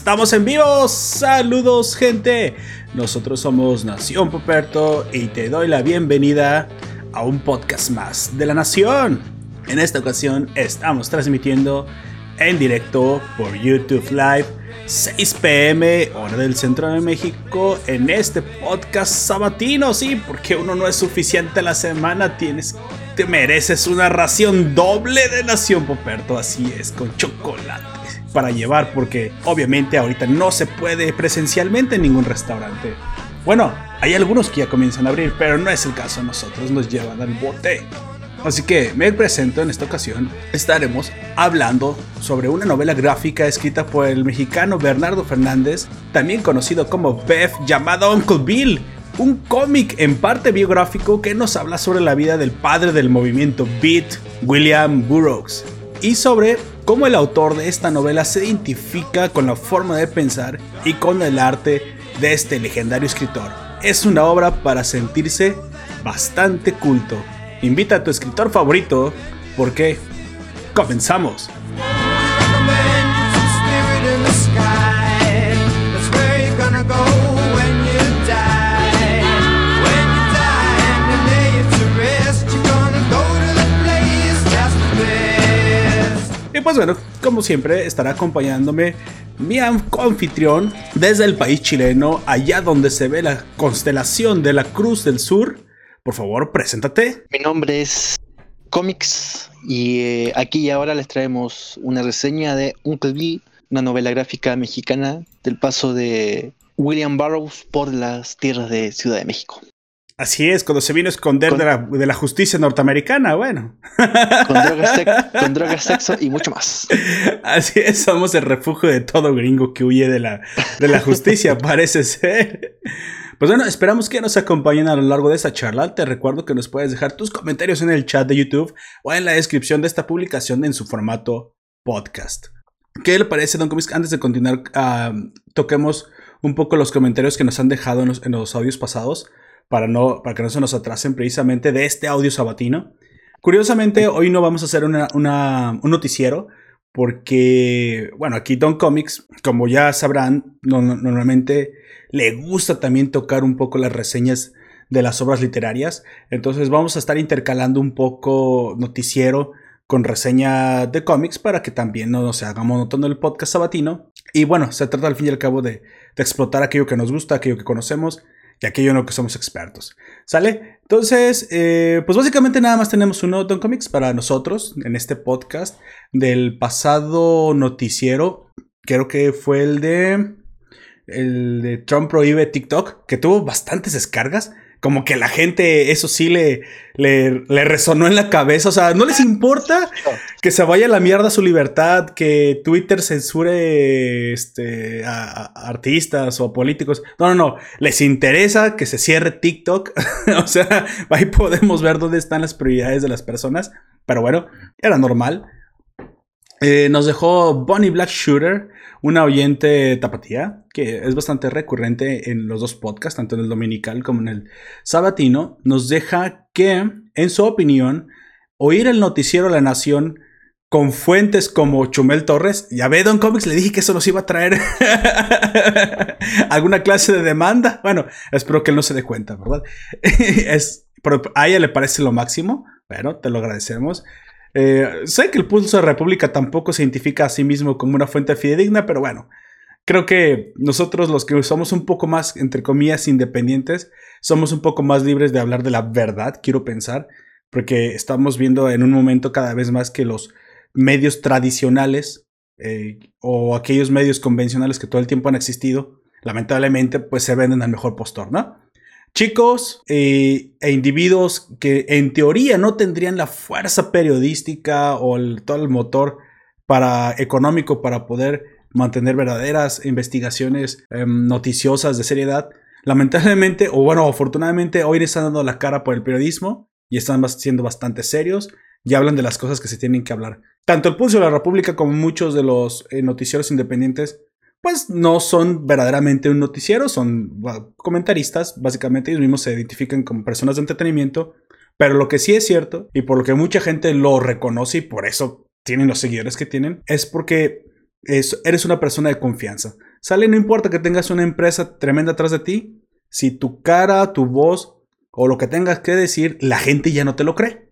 Estamos en vivo. Saludos, gente. Nosotros somos Nación Poperto y te doy la bienvenida a un podcast más de la Nación. En esta ocasión estamos transmitiendo en directo por YouTube Live 6 pm hora del centro de México en este podcast sabatino, sí, porque uno no es suficiente la semana, tienes te mereces una ración doble de Nación Poperto, así es, con chocolate para llevar porque obviamente ahorita no se puede presencialmente en ningún restaurante. Bueno, hay algunos que ya comienzan a abrir, pero no es el caso. Nosotros nos llevan al bote. Así que me presento en esta ocasión. Estaremos hablando sobre una novela gráfica escrita por el mexicano Bernardo Fernández, también conocido como Beth, llamado Uncle Bill. Un cómic en parte biográfico que nos habla sobre la vida del padre del movimiento Beat, William Burroughs, y sobre cómo el autor de esta novela se identifica con la forma de pensar y con el arte de este legendario escritor. Es una obra para sentirse bastante culto. Invita a tu escritor favorito porque comenzamos. Pues bueno, como siempre, estará acompañándome mi anfitrión desde el país chileno, allá donde se ve la constelación de la Cruz del Sur. Por favor, preséntate. Mi nombre es Comics y eh, aquí y ahora les traemos una reseña de Uncle Bill, una novela gráfica mexicana del paso de William Burroughs por las tierras de Ciudad de México. Así es, cuando se vino a esconder de, la, justicia norteamericana, bueno. Con drogas, sexo y mucho más. Así es, somos el refugio de todo gringo que huye de la, de la justicia, parece ser. Pues bueno, esperamos que nos acompañen a lo largo de esta charla. Te recuerdo que nos puedes dejar tus comentarios en el chat de YouTube o en la descripción de esta publicación en su formato podcast. ¿Qué le parece, Don Comics? Antes de continuar, ah, toquemos un poco los comentarios que nos han dejado en los audios pasados para, no, para que no se nos atrasen precisamente de este audio sabatino. Curiosamente, hoy no vamos a hacer un noticiero porque, bueno, aquí Don Comics, como ya sabrán, normalmente le gusta también tocar un poco las reseñas de las obras literarias. Entonces vamos a estar intercalando un poco noticiero con reseña de cómics para que también no nos haga monótono el podcast sabatino. Y bueno, se trata al fin y al cabo de, de explotar aquello que nos gusta, aquello que conocemos y aquello en lo que somos expertos. ¿Sale? Entonces, eh, pues básicamente nada más tenemos un Don Comics para nosotros en este podcast del pasado noticiero. Creo que fue el de. El de Trump prohíbe TikTok, que tuvo bastantes descargas como que la gente, eso sí le, le, resonó en la cabeza. O sea, no les importa que se vaya a la mierda su libertad, que Twitter censure este, a, artistas o políticos. No, no, no. Les interesa que se cierre TikTok. o sea, ahí podemos ver dónde están las prioridades de las personas. Pero bueno, era normal. Eh, nos dejó Bonnie Black Shooter una oyente tapatía, que es bastante recurrente en los dos podcasts, tanto en el dominical como en el sabatino, nos deja que, en su opinión, oír el noticiero la nación con fuentes como Chumel Torres, ya ve Don Comics, le dije que eso nos iba a traer alguna clase de demanda. Bueno, espero que él no se dé cuenta, ¿verdad? es, a ella le parece lo máximo, pero te lo agradecemos. Eh, sé que el Pulso de República tampoco se identifica a sí mismo como una fuente fidedigna, pero bueno, creo que nosotros los que somos un poco más, entre comillas, independientes, somos un poco más libres de hablar de la verdad, quiero pensar, porque estamos viendo en un momento cada vez más que los medios tradicionales eh, o aquellos medios convencionales que todo el tiempo han existido, lamentablemente, pues se venden al mejor postor, ¿no? Chicos eh, e individuos que en teoría no tendrían la fuerza periodística o todo el motor para, económico para poder mantener verdaderas investigaciones em, noticiosas de seriedad. Lamentablemente, o bueno, afortunadamente, hoy están dando la cara por el periodismo y están siendo bastante serios y hablan de las cosas que se tienen que hablar. Tanto el Pulso de la República como muchos de los eh, noticieros independientes pues no son verdaderamente un noticiero, son comentaristas, básicamente ellos mismos se identifican como personas de entretenimiento, pero lo que sí es cierto, y por lo que mucha gente lo reconoce y por eso tienen los seguidores que tienen, es porque eres una persona de confianza. Sale, no importa que tengas una empresa tremenda atrás de ti, si tu cara, tu voz o lo que tengas que decir, la gente ya no te lo cree.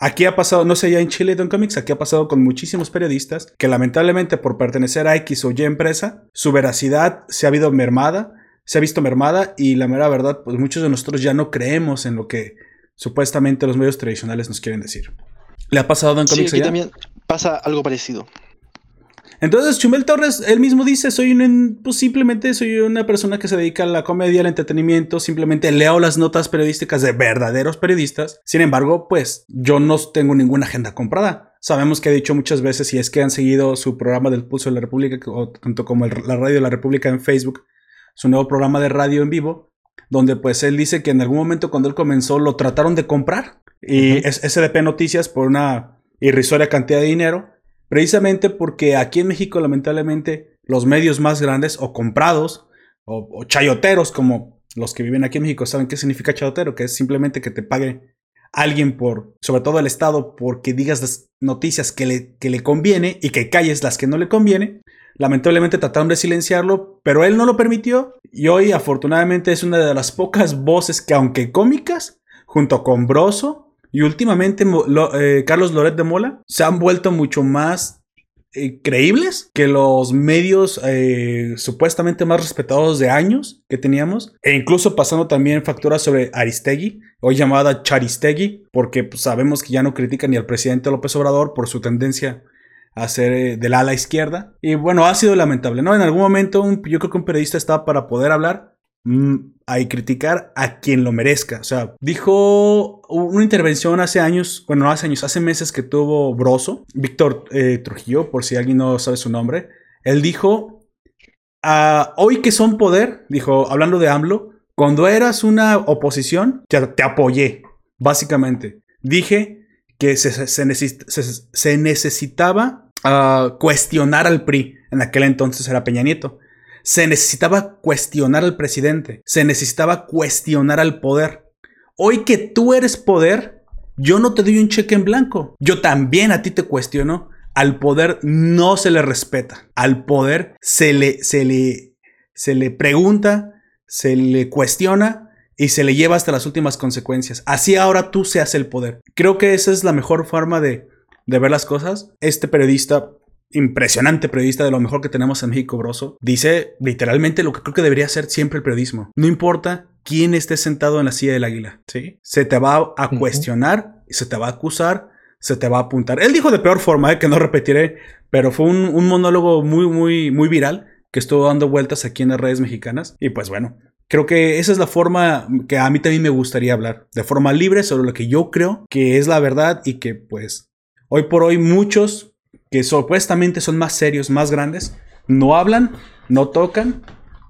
Aquí ha pasado, no sé ya en Chile Don Comics, aquí ha pasado con muchísimos periodistas que lamentablemente por pertenecer a X o Y empresa, su veracidad se ha habido mermada, se ha visto mermada y la mera verdad, pues muchos de nosotros ya no creemos en lo que supuestamente los medios tradicionales nos quieren decir. ¿Le ha pasado Don Comics? Sí, aquí también pasa algo parecido. Entonces, Chumel Torres, él mismo dice, soy un, pues simplemente soy una persona que se dedica a la comedia, al entretenimiento, simplemente leo las notas periodísticas de verdaderos periodistas. Sin embargo, pues yo no tengo ninguna agenda comprada. Sabemos que ha dicho muchas veces, si es que han seguido su programa del Pulso de la República, o tanto como la Radio de la República en Facebook, su nuevo programa de radio en vivo, donde pues él dice que en algún momento cuando él comenzó lo trataron de comprar. Y es SDP Noticias por una irrisoria cantidad de dinero Precisamente porque aquí en México, lamentablemente, los medios más grandes o comprados o, chayoteros, como los que viven aquí en México, saben qué significa chayotero, que es simplemente que te pague alguien por, sobre todo el Estado, porque digas las noticias que le, que le conviene y que calles las que no le conviene. Lamentablemente trataron de silenciarlo, pero él no lo permitió y hoy afortunadamente es una de las pocas voces que aunque cómicas, junto con Broso, y últimamente eh, Carlos Loret de Mola se han vuelto mucho más eh, creíbles que los medios eh, supuestamente más respetados de años que teníamos. E incluso pasando también facturas sobre Aristegui, hoy llamada Charistegui, porque pues, sabemos que ya no critica ni al presidente López Obrador por su tendencia a ser del ala izquierda. Y bueno, ha sido lamentable, ¿no? En algún momento yo creo que un periodista estaba para poder hablar Mm, a criticar a quien lo merezca. O sea, dijo una intervención hace años, bueno, no hace años, hace meses que tuvo Broso, Víctor eh, Trujillo, por si alguien no sabe su nombre. Él dijo, ah, hoy que son poder, dijo, hablando de AMLO, cuando eras una oposición, te, apoyé, básicamente. Dije que se, necesitaba ah, cuestionar al PRI. En aquel entonces era Peña Nieto. Se necesitaba cuestionar al presidente, se necesitaba cuestionar al poder. Hoy que tú eres poder, yo no te doy un cheque en blanco. Yo también a ti te cuestiono. Al poder no se le respeta. Al poder se le, se le, se le pregunta, se le cuestiona y se le lleva hasta las últimas consecuencias. Así ahora tú seas el poder. Creo que esa es la mejor forma de, de ver las cosas. Este periodista impresionante periodista de lo mejor que tenemos en México, Broso, dice literalmente lo que creo que debería ser siempre el periodismo. No importa quién esté sentado en la silla del águila, ¿sí? Se te va a cuestionar, se te va a acusar, se te va a apuntar. Él dijo de peor forma, ¿eh? que no repetiré, pero fue un, un monólogo muy, muy, muy viral que estuvo dando vueltas aquí en las redes mexicanas. Y pues bueno, Creo que esa es la forma que a mí también me gustaría hablar, de forma libre sobre lo que yo creo que es la verdad y que pues hoy por hoy muchos que supuestamente son más serios, más grandes, no hablan, no tocan,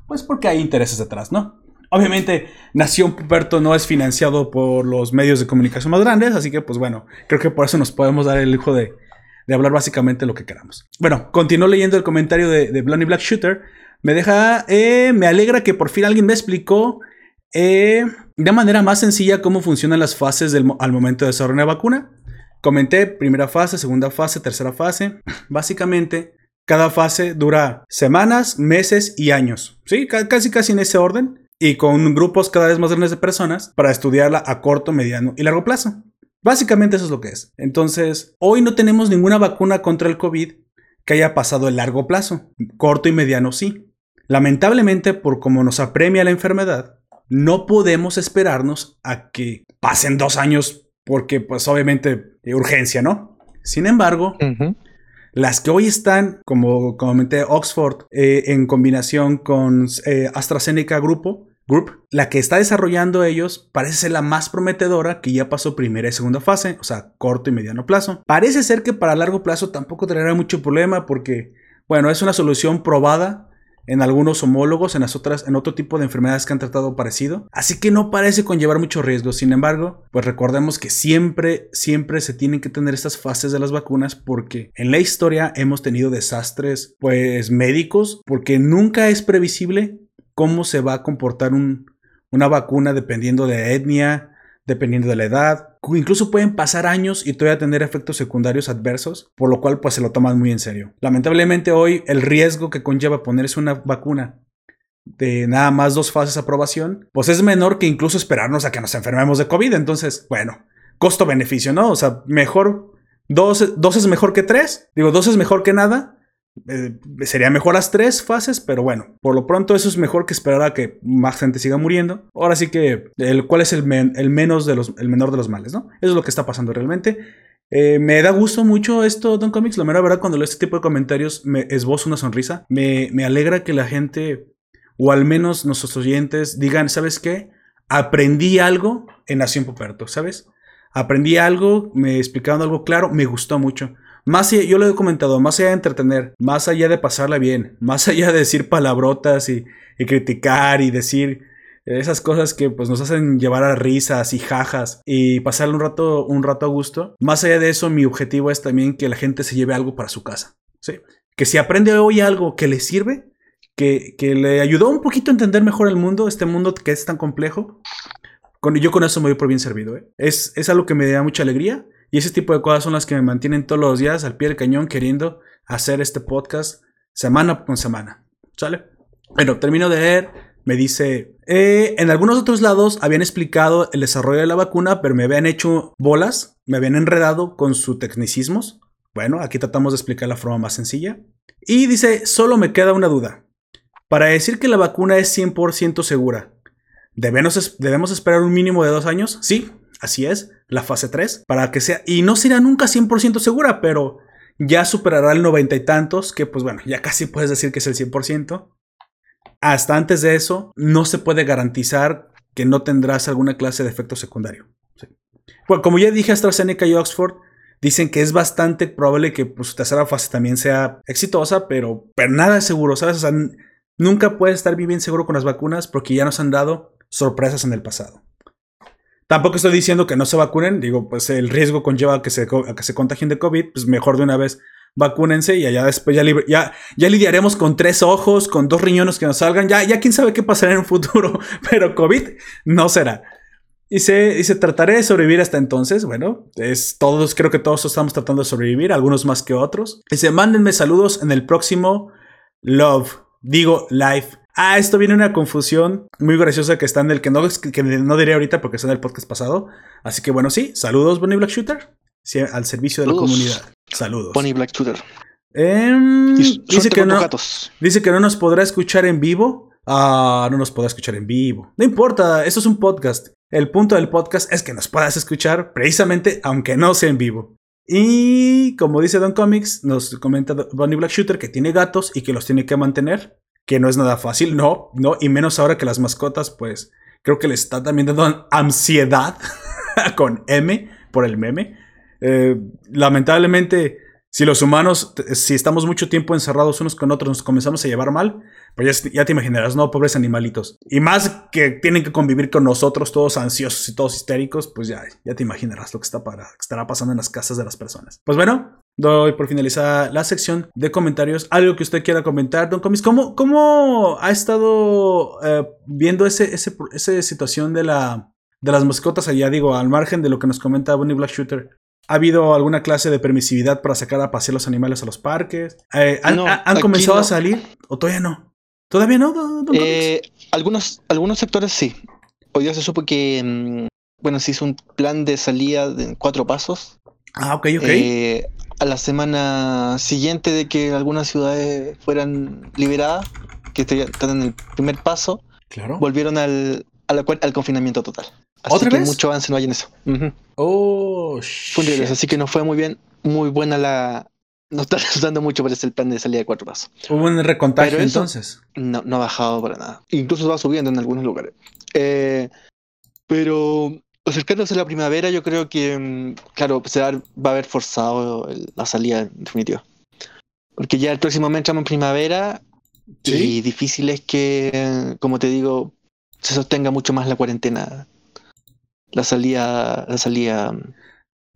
pues porque hay intereses detrás, ¿no? Obviamente, Nación Puperto no es financiado por los medios de comunicación más grandes, así que, pues bueno, creo que por eso nos podemos dar el lujo de, hablar básicamente lo que queramos. Bueno, continúo leyendo el comentario de, de Blondie Black Shooter. Me deja, eh, me alegra que por fin alguien me explicó eh, de manera más sencilla cómo funcionan las fases al momento de desarrollar una vacuna. Comenté primera fase, segunda fase, tercera fase. Básicamente, cada fase dura semanas, meses y años. Sí, casi casi en ese orden. Y con grupos cada vez más grandes de personas para estudiarla a corto, mediano y largo plazo. Básicamente eso es lo que es. Entonces, hoy no tenemos ninguna vacuna contra el COVID que haya pasado el largo plazo. Corto y mediano sí. Lamentablemente, por cómo nos apremia la enfermedad, no podemos esperarnos a que pasen dos años porque pues obviamente urgencia, ¿no? Sin embargo, las que hoy están, como comenté, Oxford, eh, en combinación con eh, AstraZeneca Grupo, Group, la que está desarrollando ellos parece ser la más prometedora que ya pasó primera y segunda fase, o sea, corto y mediano plazo. Parece ser que para largo plazo tampoco tendrá mucho problema porque, bueno, es una solución probada en algunos homólogos, en las otras, en otro tipo de enfermedades que han tratado parecido. Así que no parece conllevar mucho riesgo. Sin embargo, pues recordemos que siempre, siempre se tienen que tener estas fases de las vacunas porque en la historia hemos tenido desastres, pues médicos, porque nunca es previsible cómo se va a comportar una vacuna dependiendo de etnia, dependiendo de la edad. Incluso pueden pasar años y todavía tener efectos secundarios adversos, por lo cual pues se lo toman muy en serio. Lamentablemente hoy el riesgo que conlleva ponerse una vacuna de nada más dos fases de aprobación, pues es menor que incluso esperarnos a que nos enfermemos de COVID. Entonces, bueno, costo-beneficio, ¿no? O sea, mejor, dos, dos es mejor que tres, digo, dos es mejor que nada, eh, sería mejor las tres fases, pero bueno, por lo pronto eso es mejor que esperar a que más gente siga muriendo. Ahora sí que, el, ¿cuál es el, el, menos de los, el menor de los males, no? Eso es lo que está pasando realmente. Eh, me da gusto mucho esto, Don Comics. La mera verdad, cuando leo este tipo de comentarios, me esbozo una sonrisa. Me, me alegra que la gente, o al menos nuestros oyentes, digan, ¿sabes qué? Aprendí algo en Nación Poperto, ¿sabes? Aprendí algo, me explicaron algo claro, me gustó mucho. Más allá, yo lo he comentado, más allá de entretener, más allá de pasarla bien, más allá de decir palabrotas y, criticar y decir esas cosas que pues nos hacen llevar a risas y jajas y pasarle un rato, un rato a gusto. Más allá de eso, mi objetivo es también que la gente se lleve algo para su casa. ¿sí? Que si aprende hoy algo que le sirve, que, que le ayudó un poquito a entender mejor el mundo, este mundo que es tan complejo, con, yo con eso me voy por bien servido. ¿eh? Es, es algo que me da mucha alegría y ese tipo de cosas son las que me mantienen todos los días al pie del cañón queriendo hacer este podcast semana con semana. ¿Sale? Bueno, termino de leer. Me dice, eh, en algunos otros lados habían explicado el desarrollo de la vacuna, pero me habían hecho bolas, me habían enredado con sus tecnicismos. Bueno, aquí tratamos de explicar la forma más sencilla. Y dice, solo me queda una duda. Para decir que la vacuna es 100% segura, ¿debemos, ¿debemos esperar un mínimo de dos años? Sí, Así es, la fase 3, para que sea, y no será nunca 100% segura, pero ya superará el noventa y tantos, que pues bueno, ya casi puedes decir que es el 100%. Hasta antes de eso, no se puede garantizar que no tendrás alguna clase de efecto secundario. Bueno, como ya dije, AstraZeneca y Oxford dicen que es bastante probable que pues, su tercera fase también sea exitosa, pero, pero nada es seguro, ¿sabes? O sea, nunca puedes estar bien seguro con las vacunas porque ya nos han dado sorpresas en el pasado. Tampoco estoy diciendo que no se vacunen, digo, pues el riesgo conlleva a que se, que se contagien de COVID, pues mejor de una vez vacúnense y allá después ya, ya, lidiaremos con tres ojos, con dos riñones que nos salgan, ya, ya quién sabe qué pasará en un futuro, pero COVID no será. Y se, y se trataré de sobrevivir hasta entonces. Bueno, es todos, creo que todos estamos tratando de sobrevivir, algunos más que otros. Y se mándenme saludos en el próximo Love, digo live Ah, esto viene una confusión muy graciosa que está en el que no, que no diré ahorita porque está en el podcast pasado. Así que bueno, sí, saludos, Bonnie Black Shooter. al servicio de la comunidad. Saludos. Bonnie Black Shooter. Em, dice, que no, dice que no nos podrá escuchar en vivo. Ah, no nos podrá escuchar en vivo. No importa, esto es un podcast. El punto del podcast es que nos puedas escuchar precisamente aunque no sea en vivo. Y como dice Don Comics, nos comenta Bonnie Black Shooter que tiene gatos y que los tiene que mantener que no es nada fácil, no, no, y menos ahora que las mascotas, pues creo que le está también dando ansiedad con M por el meme. Eh, lamentablemente, si los humanos, si estamos mucho tiempo encerrados unos con otros, nos comenzamos a llevar mal, pues ya, te imaginarás, ¿no? Pobres animalitos. Y más que tienen que convivir con nosotros, todos ansiosos y todos histéricos, pues ya, ya te imaginarás lo que, está para, estará pasando en las casas de las personas. Pues bueno, doy por finalizada la sección de comentarios. Algo que usted quiera comentar, Don Comis. ¿Cómo, cómo ha estado eh, viendo ese, ese, esa situación de, la, de las mascotas allá? Digo, al margen de lo que nos comenta Bonnie Black Shooter. ¿Ha habido alguna clase de permisividad para sacar a pasear los animales a los parques? Eh, ¿Han, comenzado a salir o todavía no? ¿Todavía no, Don, eh, algunos, algunos sectores sí. Hoy día se supo que, mm, bueno, se hizo un plan de salida de cuatro pasos. Ah, ok, ok a la semana siguiente de que algunas ciudades fueran liberadas, que están en el primer paso, claro. volvieron al, al, confinamiento total. Así que mucho avance no hay en eso. Oh, así que no fue muy bien, muy buena la. No está resultando mucho, pero es el plan de salida de cuatro pasos. ¿Hubo un recontagio entonces? No, no ha bajado para nada. Incluso va subiendo en algunos lugares. Eh, pero acercándose a la primavera, yo creo que, mm, claro, se va, a haber forzado la salida, en definitiva. Porque ya el próximo mes entramos en primavera y difícil es que, como te digo, se sostenga mucho más la cuarentena. La salida, la salida. Mm,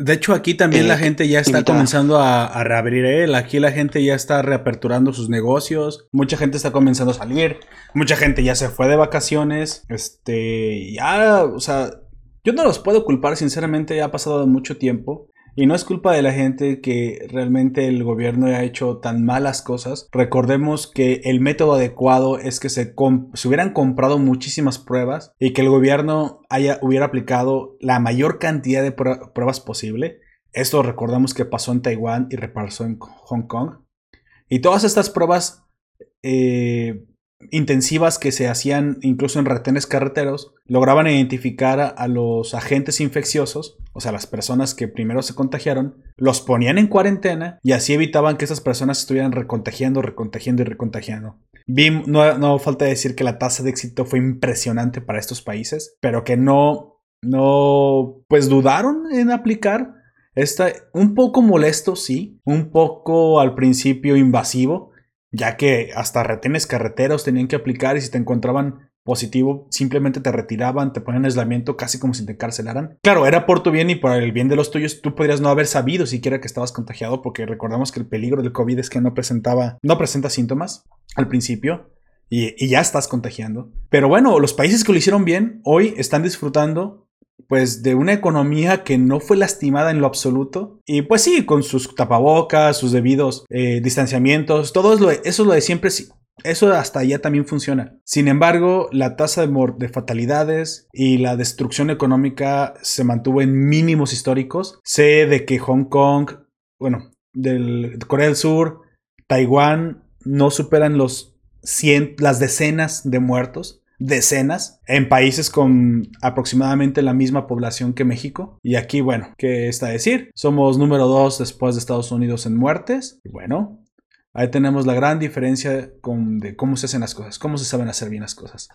de hecho, aquí también la eh, gente ya está comenzando a, reabrir. ¿eh? Aquí la gente ya está reaperturando sus negocios. Mucha gente está comenzando a salir. Mucha gente ya se fue de vacaciones. Este, ya, o sea, Yo no los puedo culpar, sinceramente, ha pasado mucho tiempo. Y no es culpa de la gente que realmente el gobierno ha hecho tan malas cosas. Recordemos que el método adecuado es que se, se hubieran comprado muchísimas pruebas y que el gobierno haya, hubiera aplicado la mayor cantidad de pruebas posible. Esto recordamos que pasó en Taiwán y repasó en Hong Kong. Y todas estas pruebas eh, intensivas que se hacían incluso en retenes carreteros, lograban identificar a, los agentes infecciosos, o sea, las personas que primero se contagiaron, los ponían en cuarentena y así evitaban que esas personas estuvieran recontagiando, recontagiando y recontagiando. no, no falta decir que la tasa de éxito fue impresionante para estos países, pero que no, no, pues dudaron en aplicar. Está un poco molesto, sí, un poco al principio invasivo, ya que hasta retenes carreteros tenían que aplicar y si te encontraban positivo, simplemente te retiraban, te ponían aislamiento casi como si te encarcelaran. Claro, era por tu bien y por el bien de los tuyos, tú podrías no haber sabido siquiera que estabas contagiado porque recordamos que el peligro del COVID es que no presentaba, no presenta síntomas al principio. Y, y ya estás contagiando. Pero bueno, los países que lo hicieron bien hoy están disfrutando pues de una economía que no fue lastimada en lo absoluto. Y pues sí, con sus tapabocas, sus debidos eh, distanciamientos, todo eso, es lo de siempre. Eso hasta allá también funciona. Sin embargo, la tasa de, de, fatalidades y la destrucción económica se mantuvo en mínimos históricos. Sé de que Hong Kong, bueno, Corea del Sur, Taiwán no superan los 100, las decenas de muertos decenas en países con aproximadamente la misma población que México. Y aquí, bueno, ¿qué está a decir? Somos número dos después de Estados Unidos en muertes. Y bueno, ahí tenemos la gran diferencia con, de cómo se hacen las cosas, cómo se saben hacer bien las cosas.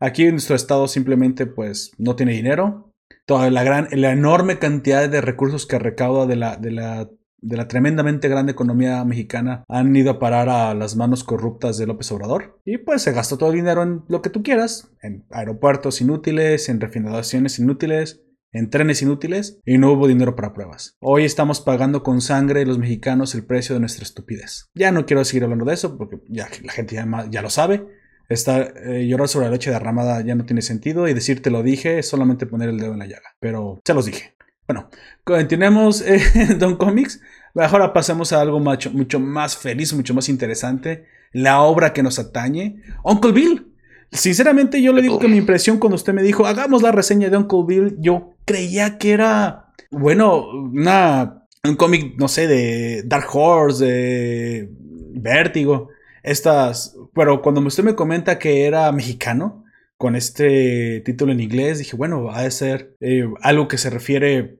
Aquí nuestro estado simplemente pues no tiene dinero. Toda la gran, la enorme cantidad de recursos que recauda de la, de la de la tremendamente grande economía mexicana han ido a parar a las manos corruptas de López Obrador. Y pues se gastó todo el dinero en lo que tú quieras, en aeropuertos inútiles, en refinaciones inútiles, en trenes inútiles, y no hubo dinero para pruebas. Hoy estamos pagando con sangre los mexicanos el precio de nuestra estupidez. Ya no quiero seguir hablando de eso porque la gente ya, lo sabe. Estar, eh, llorar sobre la leche derramada ya no tiene sentido y decirte lo dije es solamente poner el dedo en la llaga. Pero se los dije. Bueno, continuemos en Don Comics. Ahora pasemos a algo mucho, mucho más feliz, mucho más interesante. La obra que nos atañe. Uncle Bill. Sinceramente, yo le digo que mi impresión cuando usted me dijo, hagamos la reseña de Uncle Bill, yo creía que era, bueno, una, un cómic, no sé, de Dark Horse, de Vértigo. Estas, pero cuando usted me comenta que era mexicano, con este título en inglés, dije, bueno, va a ser eh, algo que se refiere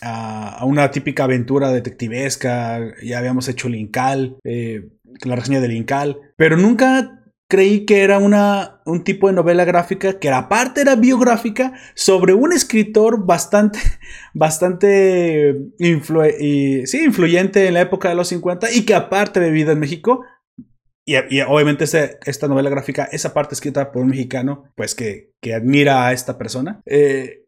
a, una típica aventura detectivesca. Ya habíamos hecho Linkal, eh, la reseña de Linkal, pero nunca creí que era una, un tipo de novela gráfica que aparte era biográfica sobre un escritor bastante, bastante influyente en la época de los 50 y que aparte de vida en México y, obviamente esta novela gráfica, esa parte escrita por un mexicano, pues que, admira a esta persona. Eh,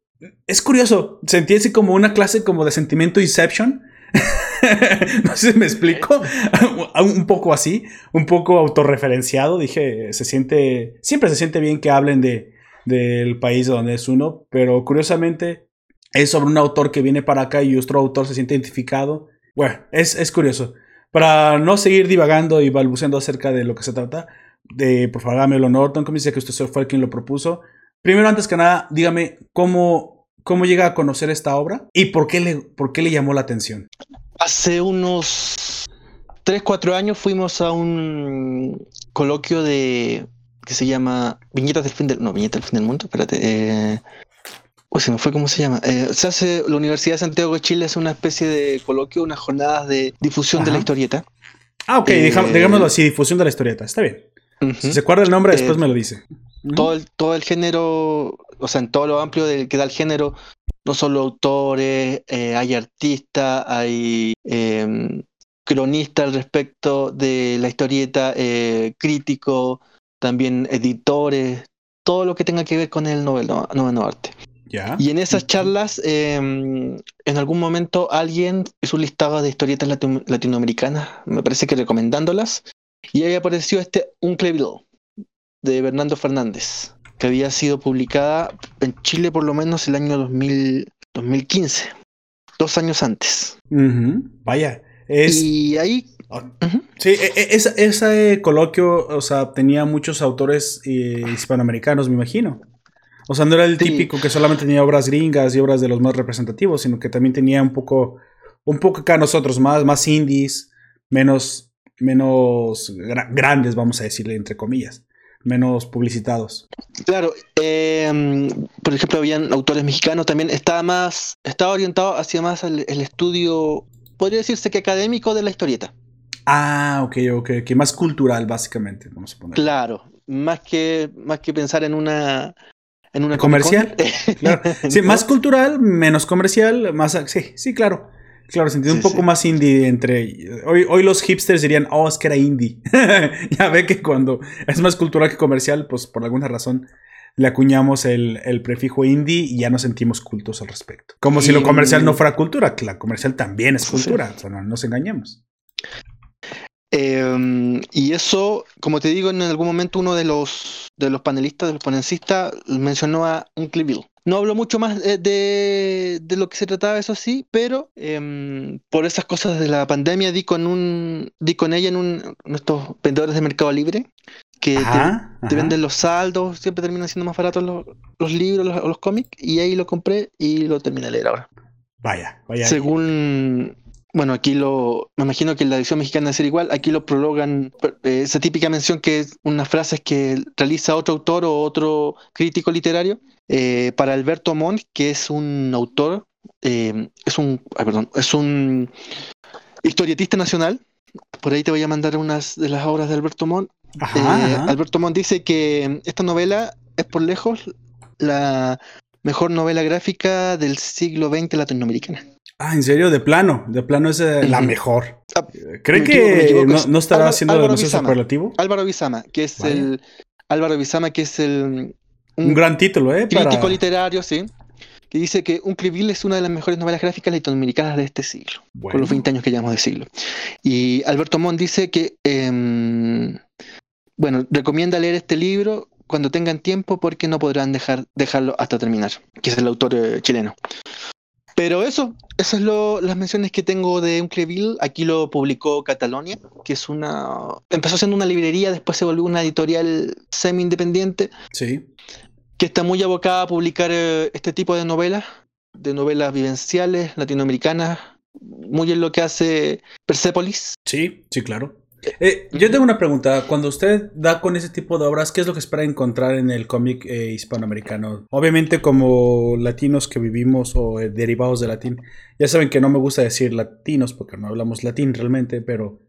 es curioso, sentí así como una clase como de sentimiento Inception. no sé si me explico. un poco así, un poco autorreferenciado. Dije, se siente, siempre se siente bien que hablen de, del país donde es uno, pero curiosamente es sobre un autor que viene para acá y otro autor se siente identificado. Bueno, es, es curioso. Para no seguir divagando y balbuceando acerca de lo que se trata, de, por favor, hágame el honor, Tom que usted fue quien lo propuso. Primero, antes que nada, dígame cómo, cómo llega a conocer esta obra y por qué le, por qué le llamó la atención. Hace unos 3, 4 años fuimos a un coloquio de que se llama Viñetas del fin del no, Viñetas del fin del mundo, espérate, eh, Uy, se me fue cómo se llama. Eh, se hace, la Universidad de Santiago de Chile hace una especie de coloquio, unas jornadas de difusión de la historieta. Ah, ok, eh, digámoslo así, difusión de la historieta, está bien. Si se acuerda el nombre, después eh, me lo dice. Todo el, todo el género, o sea, en todo lo amplio del que da el género, no solo autores, hay artistas, hay em, cronistas al respecto de la historieta, críticos, también editores, todo lo que tenga que ver con el noveno, noveno arte. Y en esas charlas, em, en algún momento alguien hizo un listado de historietas latinoamericanas, me parece que recomendándolas, y ahí apareció este Uncle Bill, de Bernardo Fernández. que había sido publicada en Chile por lo menos el año 2000, 2015, dos años antes. Vaya, es... Y ahí... Ah, sí, e, e, ese coloquio, o sea, tenía muchos autores eh, hispanoamericanos, me imagino. O sea, no era el típico que solamente tenía obras gringas y obras de los más representativos, sino que también tenía un poco, un poco acá nosotros, más, más indies, menos, menos grandes, vamos a decirle, entre comillas, menos publicitados. Claro, em, por ejemplo, habían autores mexicanos también, estaba más, estaba orientado hacia más el, estudio, podría decirse que académico de la historieta. Ah, ok, ok, que más cultural, básicamente, vamos a poner. Claro, más que, más que pensar en una en una comercial. claro. Sí, más cultural, menos comercial, más sí, sí, claro. Claro, sentido un poco más indie entre hoy, hoy los hipsters dirían, "Oh, es que era indie." ya ve que cuando es más cultural que comercial, pues por alguna razón le acuñamos el, prefijo indie y ya nos sentimos cultos al respecto. Como si lo comercial no fuera cultura, que la comercial también es cultura, o sea, no nos engañemos. Em, y eso, como te digo, en algún momento uno de los, de los panelistas, de los ponencistas, mencionó a Uncle No hablo mucho más de, lo que se trataba, eso sí, pero em, por esas cosas de la pandemia di con un di con ella en un estos vendedores de Mercado Libre que te, venden los saldos, siempre terminan siendo más baratos los, libros o los, cómics, y ahí lo compré y lo terminé de leer ahora. Vaya, vaya. Según bueno, aquí lo, me imagino que en la edición mexicana debe ser igual, aquí lo prologan eh, esa típica mención que es unas frases que realiza otro autor o otro crítico literario eh, para Alberto Montt, que es un autor, eh, es un, perdón, es un historietista nacional. Por ahí te voy a mandar unas de las obras de Alberto Montt. Alberto Montt dice que esta novela es por lejos la mejor novela gráfica del siglo XX latinoamericana. Ah, en serio, de plano, de plano es eh, la mejor. Ah, ¿Cree que no, estará haciendo demasiado superlativo? Álvaro Bizama, que es el. Álvaro Bizama, que es el. Un, gran título, ¿eh? Crítico literario, sí. Que dice que Un Cliville es una de las mejores novelas gráficas latinoamericanas de este siglo. Con los 20 años que llevamos de siglo. Y Alberto Mon dice que. Em, bueno, recomienda leer este libro cuando tengan tiempo porque no podrán dejar, dejarlo hasta terminar, que es el autor eh, chileno. Pero eso, esas son las menciones que tengo de Uncleville. Aquí lo publicó Catalonia, que es una. Empezó siendo una librería, después se volvió una editorial semi-independiente. Sí. Que está muy abocada a publicar eh, este tipo de novelas, de novelas vivenciales latinoamericanas, muy en lo que hace Persepolis. Sí, sí, claro. Eh, yo tengo una pregunta. Cuando usted da con ese tipo de obras, ¿qué es lo que espera encontrar en el cómic eh, hispanoamericano? Obviamente, como latinos que vivimos o eh, derivados de latín, ya saben que no me gusta decir latinos porque no hablamos latín realmente, pero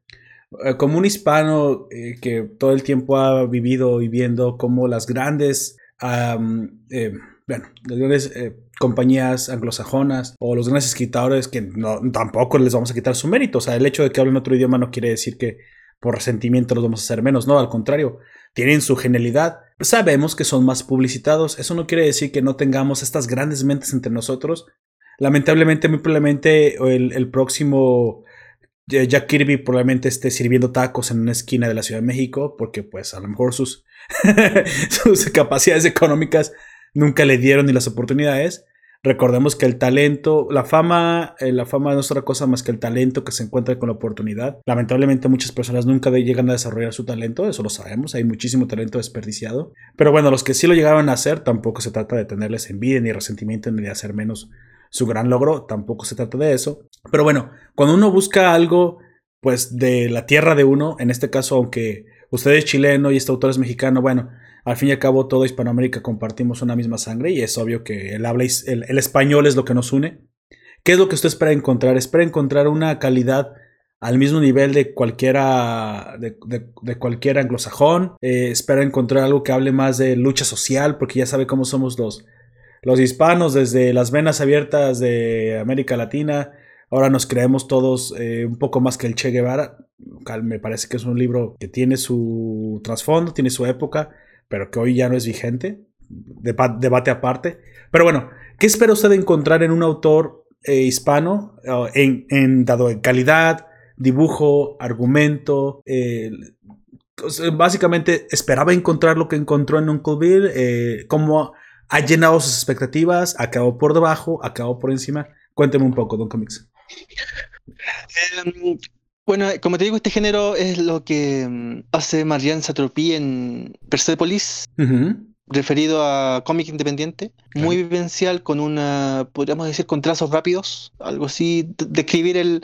como un hispano que todo el tiempo ha vivido y viendo como las grandes, bueno, las grandes compañías anglosajonas o los grandes escritores que no, tampoco les vamos a quitar su mérito. O sea, el hecho de que hablen otro idioma no quiere decir que por resentimiento los vamos a hacer menos, no, al contrario, tienen su genialidad. Sabemos que son más publicitados, eso no quiere decir que no tengamos estas grandes mentes entre nosotros. Lamentablemente, muy probablemente el, próximo Jack Kirby probablemente esté sirviendo tacos en una esquina de la Ciudad de México, porque pues a lo mejor sus, sus capacidades económicas nunca le dieron ni las oportunidades. Recordemos que el talento, la fama, eh, la fama no es otra cosa más que el talento que se encuentra con la oportunidad. Lamentablemente muchas personas nunca llegan a desarrollar su talento, eso lo sabemos, hay muchísimo talento desperdiciado. Pero bueno, los que sí lo llegaban a hacer, tampoco se trata de tenerles envidia ni resentimiento ni de hacer menos su gran logro, tampoco se trata de eso. Pero bueno, cuando uno busca algo, pues de la tierra de uno, en este caso, aunque usted es chileno y este autor es mexicano, bueno, al fin y al cabo, todo Hispanoamérica compartimos una misma sangre y es obvio que el, habla, el, español es lo que nos une. ¿Qué es lo que usted espera encontrar? Espera encontrar una calidad al mismo nivel de cualquiera de, cualquier anglosajón. Eh, espera encontrar algo que hable más de lucha social, porque ya sabe cómo somos los, los hispanos, desde las venas abiertas de América Latina. Ahora nos creemos todos eh, un poco más que el Che Guevara. Me parece que es un libro que tiene su trasfondo, tiene su época pero que hoy ya no es vigente. debate aparte. Pero bueno, ¿qué espera usted encontrar en un autor eh, hispano en, dado en calidad, dibujo, argumento, básicamente esperaba encontrar lo que encontró en Uncle Bill, eh, cómo ha llenado sus expectativas, acabó por debajo, acabó por encima. Cuénteme un poco, Don Comics. Em, bueno, como te digo, este género es lo que mm, hace Marianne Satropi en Persepolis, referido a cómic independiente, muy vivencial, con una, podríamos decir, con trazos rápidos, algo así, describir el,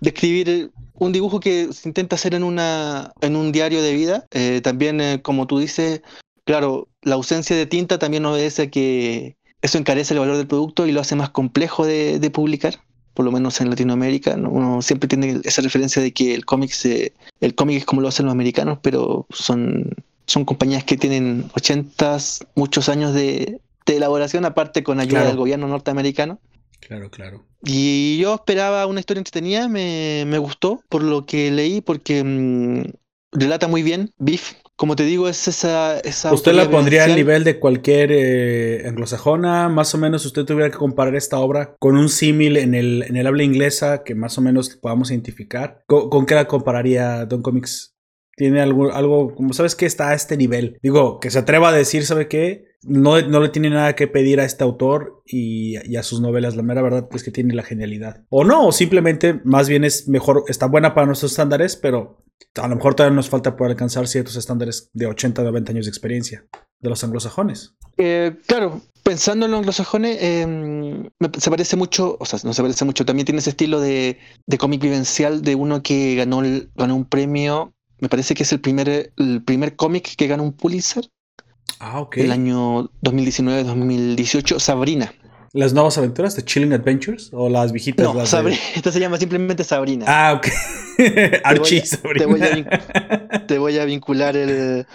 describir un dibujo que se intenta hacer en una en un diario de vida. Eh, también, eh, como tú dices, claro, la ausencia de tinta también obedece a que eso encarece el valor del producto y lo hace más complejo de, publicar. Por lo menos en Latinoamérica, uno siempre tiene esa referencia de que el cómic el cómic es como lo hacen los americanos, pero son, son compañías que tienen 80, muchos años de, elaboración, aparte con ayuda del gobierno norteamericano. Claro, claro. Y yo esperaba una historia entretenida, me, me gustó por lo que leí, porque mm, relata muy bien. Beef, como te digo, es esa... esa ¿Usted la pondría al nivel de cualquier eh, anglosajona? Más o menos usted tuviera que comparar esta obra con un símil en el, en el habla inglesa que más o menos podamos identificar. ¿Con, qué la compararía Don Comics? ¿Tiene algo, algo, como sabes que está a este nivel? Digo, que se atreva a decir, ¿sabe qué? no, no, le tiene nada que pedir a este autor y, a sus novelas. La mera verdad es que tiene la genialidad. O no, o simplemente más bien es mejor, está buena para nuestros estándares, pero a lo mejor todavía nos falta por alcanzar ciertos estándares de 80 90 años de experiencia de los anglosajones. Eh, claro, pensando en los anglosajones, em, se parece mucho, o sea, no se parece mucho, también tiene ese estilo de, de cómic vivencial de uno que ganó, ganó un premio. Me parece que es el primer, el primer cómic que ganó un Pulitzer Ah, ok. El año 2019-2018, Sabrina. ¿Las nuevas aventuras de Chilling Adventures o las viejitas? No, Sabrina. Esta se llama simplemente Sabrina. Ah, ok. Archie Sabrina. Te voy, a, vincular el,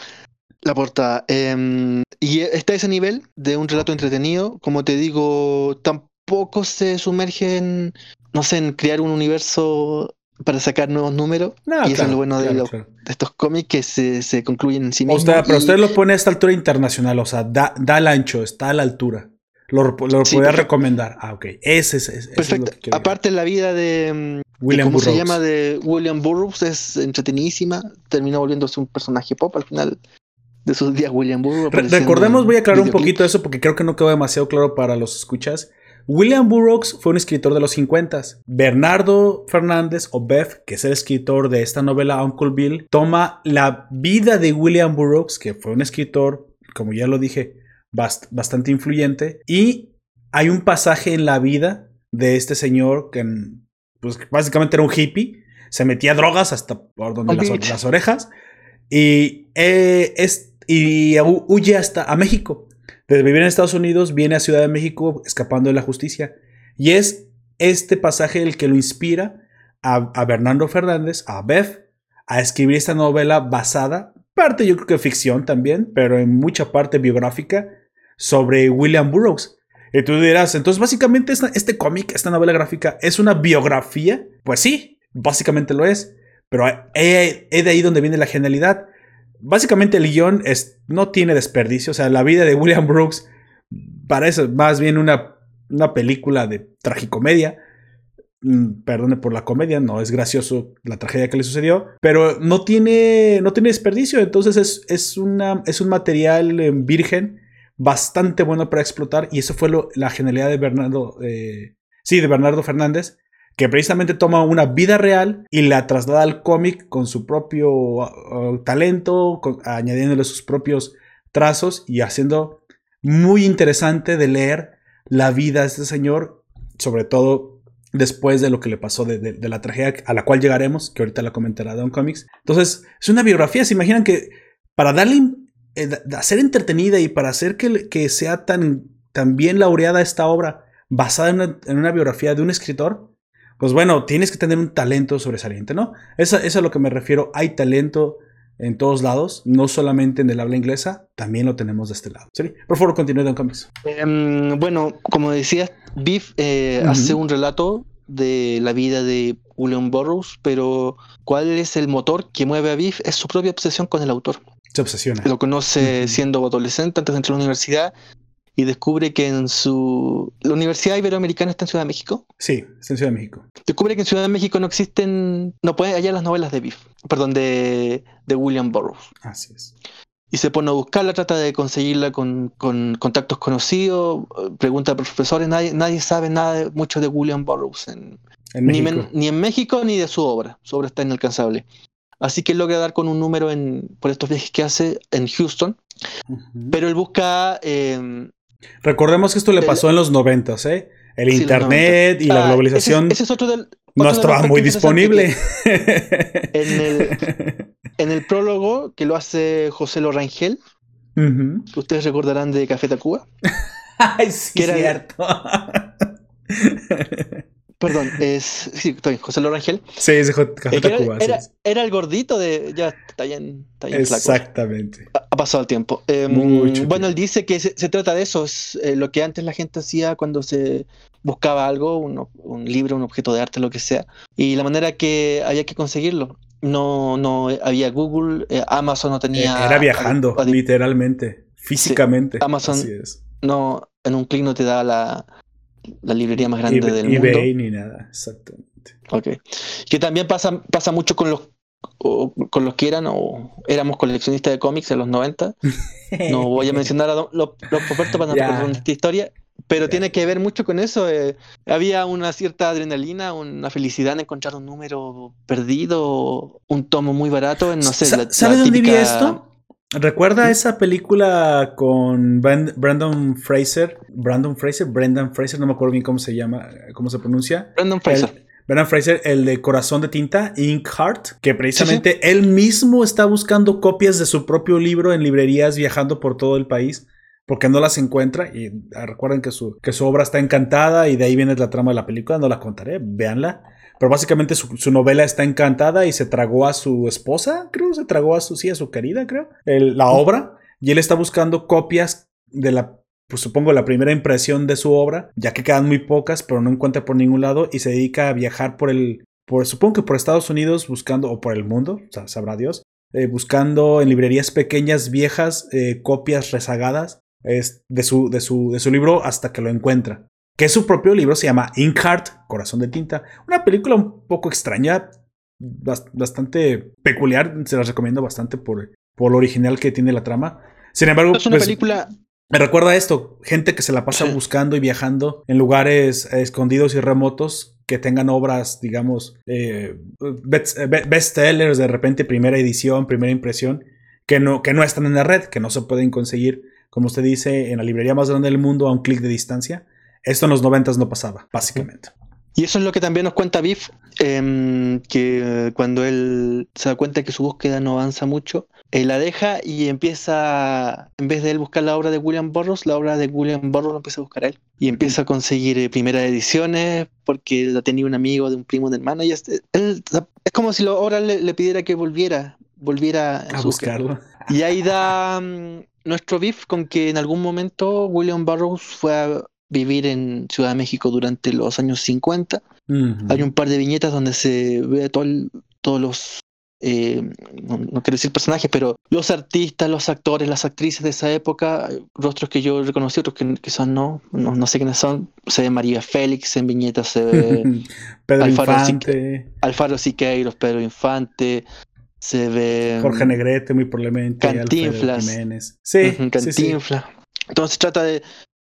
la portada. Em, y está a ese nivel de un relato entretenido. Como te digo, tampoco se sumerge en, no sé, en crear un universo para sacar nuevos números. y eso es lo bueno de, estos cómics que se, concluyen en sí mismos. pero usted lo pone a esta altura internacional, o sea, da, da el ancho, está a la altura. Lo, lo podría recomendar. Ah, ok. Ese es. perfecto. Aparte, la vida de. Mm, William ¿Cómo se llama? De William Burroughs es entretenidísima. Terminó volviéndose un personaje pop al final de sus días, William Burroughs. recordemos, voy a aclarar un poquito eso porque creo que no quedó demasiado claro para los escuchas. William Burroughs fue un escritor de los 50. Bernardo Fernández, o Bev, que es el escritor de esta novela Uncle Bill, toma la vida de William Burroughs, que fue un escritor, como ya lo dije, bastante influyente, y hay un pasaje en la vida de este señor que pues, básicamente era un hippie, se metía drogas hasta por donde las, orejas, y, eh, es, y huye hasta a México. Desde vivir en Estados Unidos viene a Ciudad de México escapando de la justicia. Y es este pasaje el que lo inspira a, Bernardo Fernández, a Beth, a escribir esta novela basada, parte yo creo que ficción también, pero en mucha parte biográfica, sobre William Burroughs. Y tú dirás, entonces básicamente este cómic, esta novela gráfica, ¿es una biografía? Pues sí, básicamente lo es. Pero es de ahí donde viene la genialidad básicamente el guion es, no tiene desperdicio. O sea, la vida de William Brooks parece más bien una, una película de tragicomedia. Mm, perdone por la comedia, no es gracioso la tragedia que le sucedió, pero no tiene, no tiene desperdicio. Entonces es, es, una, es un material eh, virgen bastante bueno para explotar. Y eso fue la genialidad de Bernardo. Eh, sí, de Bernardo Fernández que precisamente toma una vida real y la traslada al cómic con su propio uh, talento, añadiéndole sus propios trazos y haciendo muy interesante de leer la vida de este señor, sobre todo después de lo que le pasó de, la tragedia a la cual llegaremos, que ahorita la comentará Don Comics. Entonces, es una biografía, se imaginan que para darle, eh, hacer entretenida y para hacer que, que sea tan, tan, bien laureada esta obra basada en una biografía de un escritor, pues bueno, tienes que tener un talento sobresaliente, ¿no? Eso, es a lo que me refiero. Hay talento en todos lados, no solamente en el habla inglesa, también lo tenemos de este lado. ¿Sí? Por favor, continúe, Don Campos. Em, bueno, como decías, Biff eh, hace un relato de la vida de William Burroughs, pero ¿cuál es el motor que mueve a Biff? Es su propia obsesión con el autor. Se obsesiona. Lo conoce siendo adolescente antes de entrar a la universidad y descubre que en su... La Universidad Iberoamericana está en Ciudad de México. Sí, está en Ciudad de México. Descubre que en Ciudad de México no existen, no puede hallar las novelas de Biff, perdón, de, de William Burroughs. Así es. Y se pone a buscarla, trata de conseguirla con, con contactos conocidos, pregunta a profesores, nadie, nadie sabe nada de- mucho de William Burroughs, en, En ni, men- ni en México ni de su obra, su obra está inalcanzable. Así que logra dar con un número en, por estos viajes que hace en Houston, pero él busca... eh, Recordemos que esto le pasó en los noventas, ¿eh? El Sí, internet y la ah, globalización Ese, ese es otro del... no otro estaba muy disponible. En el, en el prólogo que lo hace José Lorangel, Ujú. que ustedes recordarán de Café Tacuba, Ay, sí, Que era- cierto. perdón, es sí, José Lorangel, sí, J- Café eh, que era, era- es. era el gordito de... Ya está bien, está bien flaco. Exactamente. Ha ha pasado el tiempo. Eh, Mucho bueno, él dice que se, se trata de eso, es eh, lo que antes la gente hacía cuando se buscaba algo, un, libro, un objeto de arte, lo que sea, y la manera que había que conseguirlo. No, no había Google, eh, Amazon no tenía... Era viajando, literalmente, físicamente. Amazon- Así es. no, en un clic no te da la, la librería más grande del eBay mundo. ni nada, exactamente. Ok. Que también pasa, pasa mucho con los o con los que eran o éramos coleccionistas de cómics en los 90. No voy a mencionar a don- los, los Roberto para no recordar esta historia, pero Ya. tiene que ver mucho con eso. eh, había una cierta adrenalina, una felicidad en encontrar un número perdido, un tomo muy barato, en, no sé, Sa- la- ¿Sabe la dónde vi esto? ¿Recuerda esa película con Brand- Brandon Fraser? Brandon Fraser, Brendan Fraser, no me acuerdo bien cómo se llama, cómo se pronuncia. Brandon Fraser. El- Brendan Fraser, el de Corazón de Tinta, Ink Heart, que precisamente él mismo está buscando copias de su propio libro en librerías viajando por todo el país porque no las encuentra. Y ah, recuerden que su, que su obra está encantada y de ahí viene la trama de la película, no la contaré, véanla. Pero básicamente su, su novela está encantada y se tragó a su esposa, creo, se tragó a su, sí, a su querida, creo, el- la obra. Y él está buscando copias de la pues supongo la primera impresión de su obra, ya que quedan muy pocas, pero no encuentra por ningún lado y se dedica a viajar por el, por, supongo que por Estados Unidos buscando, o por el mundo, o sea, sabrá Dios, eh, buscando en librerías pequeñas, viejas, eh, copias rezagadas es, de, su, de, su, de su libro hasta que lo encuentra. Que su propio libro se llama Inkheart, Corazón de Tinta. Una película un poco extraña, bas- bastante peculiar, se las recomiendo bastante por, por lo original que tiene la trama. Sin embargo, Es una pues, película me recuerda esto, gente que se la pasa Sí. buscando y viajando en lugares eh, escondidos y remotos que tengan obras, digamos, eh, best- eh, be- bestsellers, de repente primera edición, primera impresión, que no, que no están en la red, que no se pueden conseguir, como usted dice, en la librería más grande del mundo a un clic de distancia. Esto en los noventas no pasaba, básicamente. Y eso es lo que también nos cuenta Biff, em, que cuando él se da cuenta que su búsqueda no avanza mucho, él la deja y empieza, en vez de él buscar la obra de William Burroughs, la obra de William Burroughs la empieza a buscar él. Y empieza a conseguir eh, primeras ediciones porque la tenía un amigo de un primo de hermano. Y es, él- es como si la obra le, le pidiera que volviera, volviera A buscarlo. Y ahí da mm, nuestro beef con que en algún momento William Burroughs fue a vivir en Ciudad de México durante los años 50. Ujú. Hay un par de viñetas donde se ve todo el- todos los, eh, no, no quiero decir personajes, pero los artistas, los actores, las actrices de esa época, rostros que yo reconocí, otros que quizás no, no, no sé quiénes son. Se ve María Félix en viñetas, se ve Pedro Alfaro Infante, Alfaro Siqueiros, Pedro Infante, se ve... Jorge Negrete, muy probablemente, Cantinflas. Jiménez. Sí, Ujú, sí, sí. Cantinflas. Entonces trata de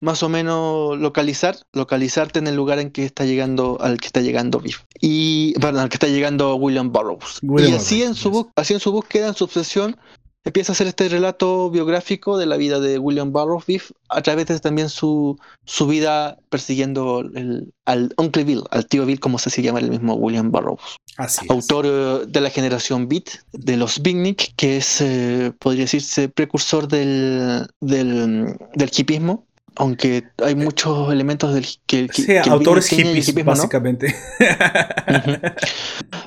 más o menos localizar, localizarte en el lugar en que está llegando, al que está llegando Biff. Y, perdón, al que está llegando William Burroughs. William y así en, su yes. así en su búsqueda, en su obsesión, empieza a hacer este relato biográfico de la vida de William Burroughs Biff a través de también su, su vida persiguiendo el- al Uncle Bill, al tío Bill, como se llama el mismo William Burroughs Así autor eh, de la generación Beat, de los Beatnik, que es, eh, podría decirse, precursor del, del, del hipismo, aunque hay muchos elementos del que, que- Sí, que autores el hippies, hipismo no. básicamente.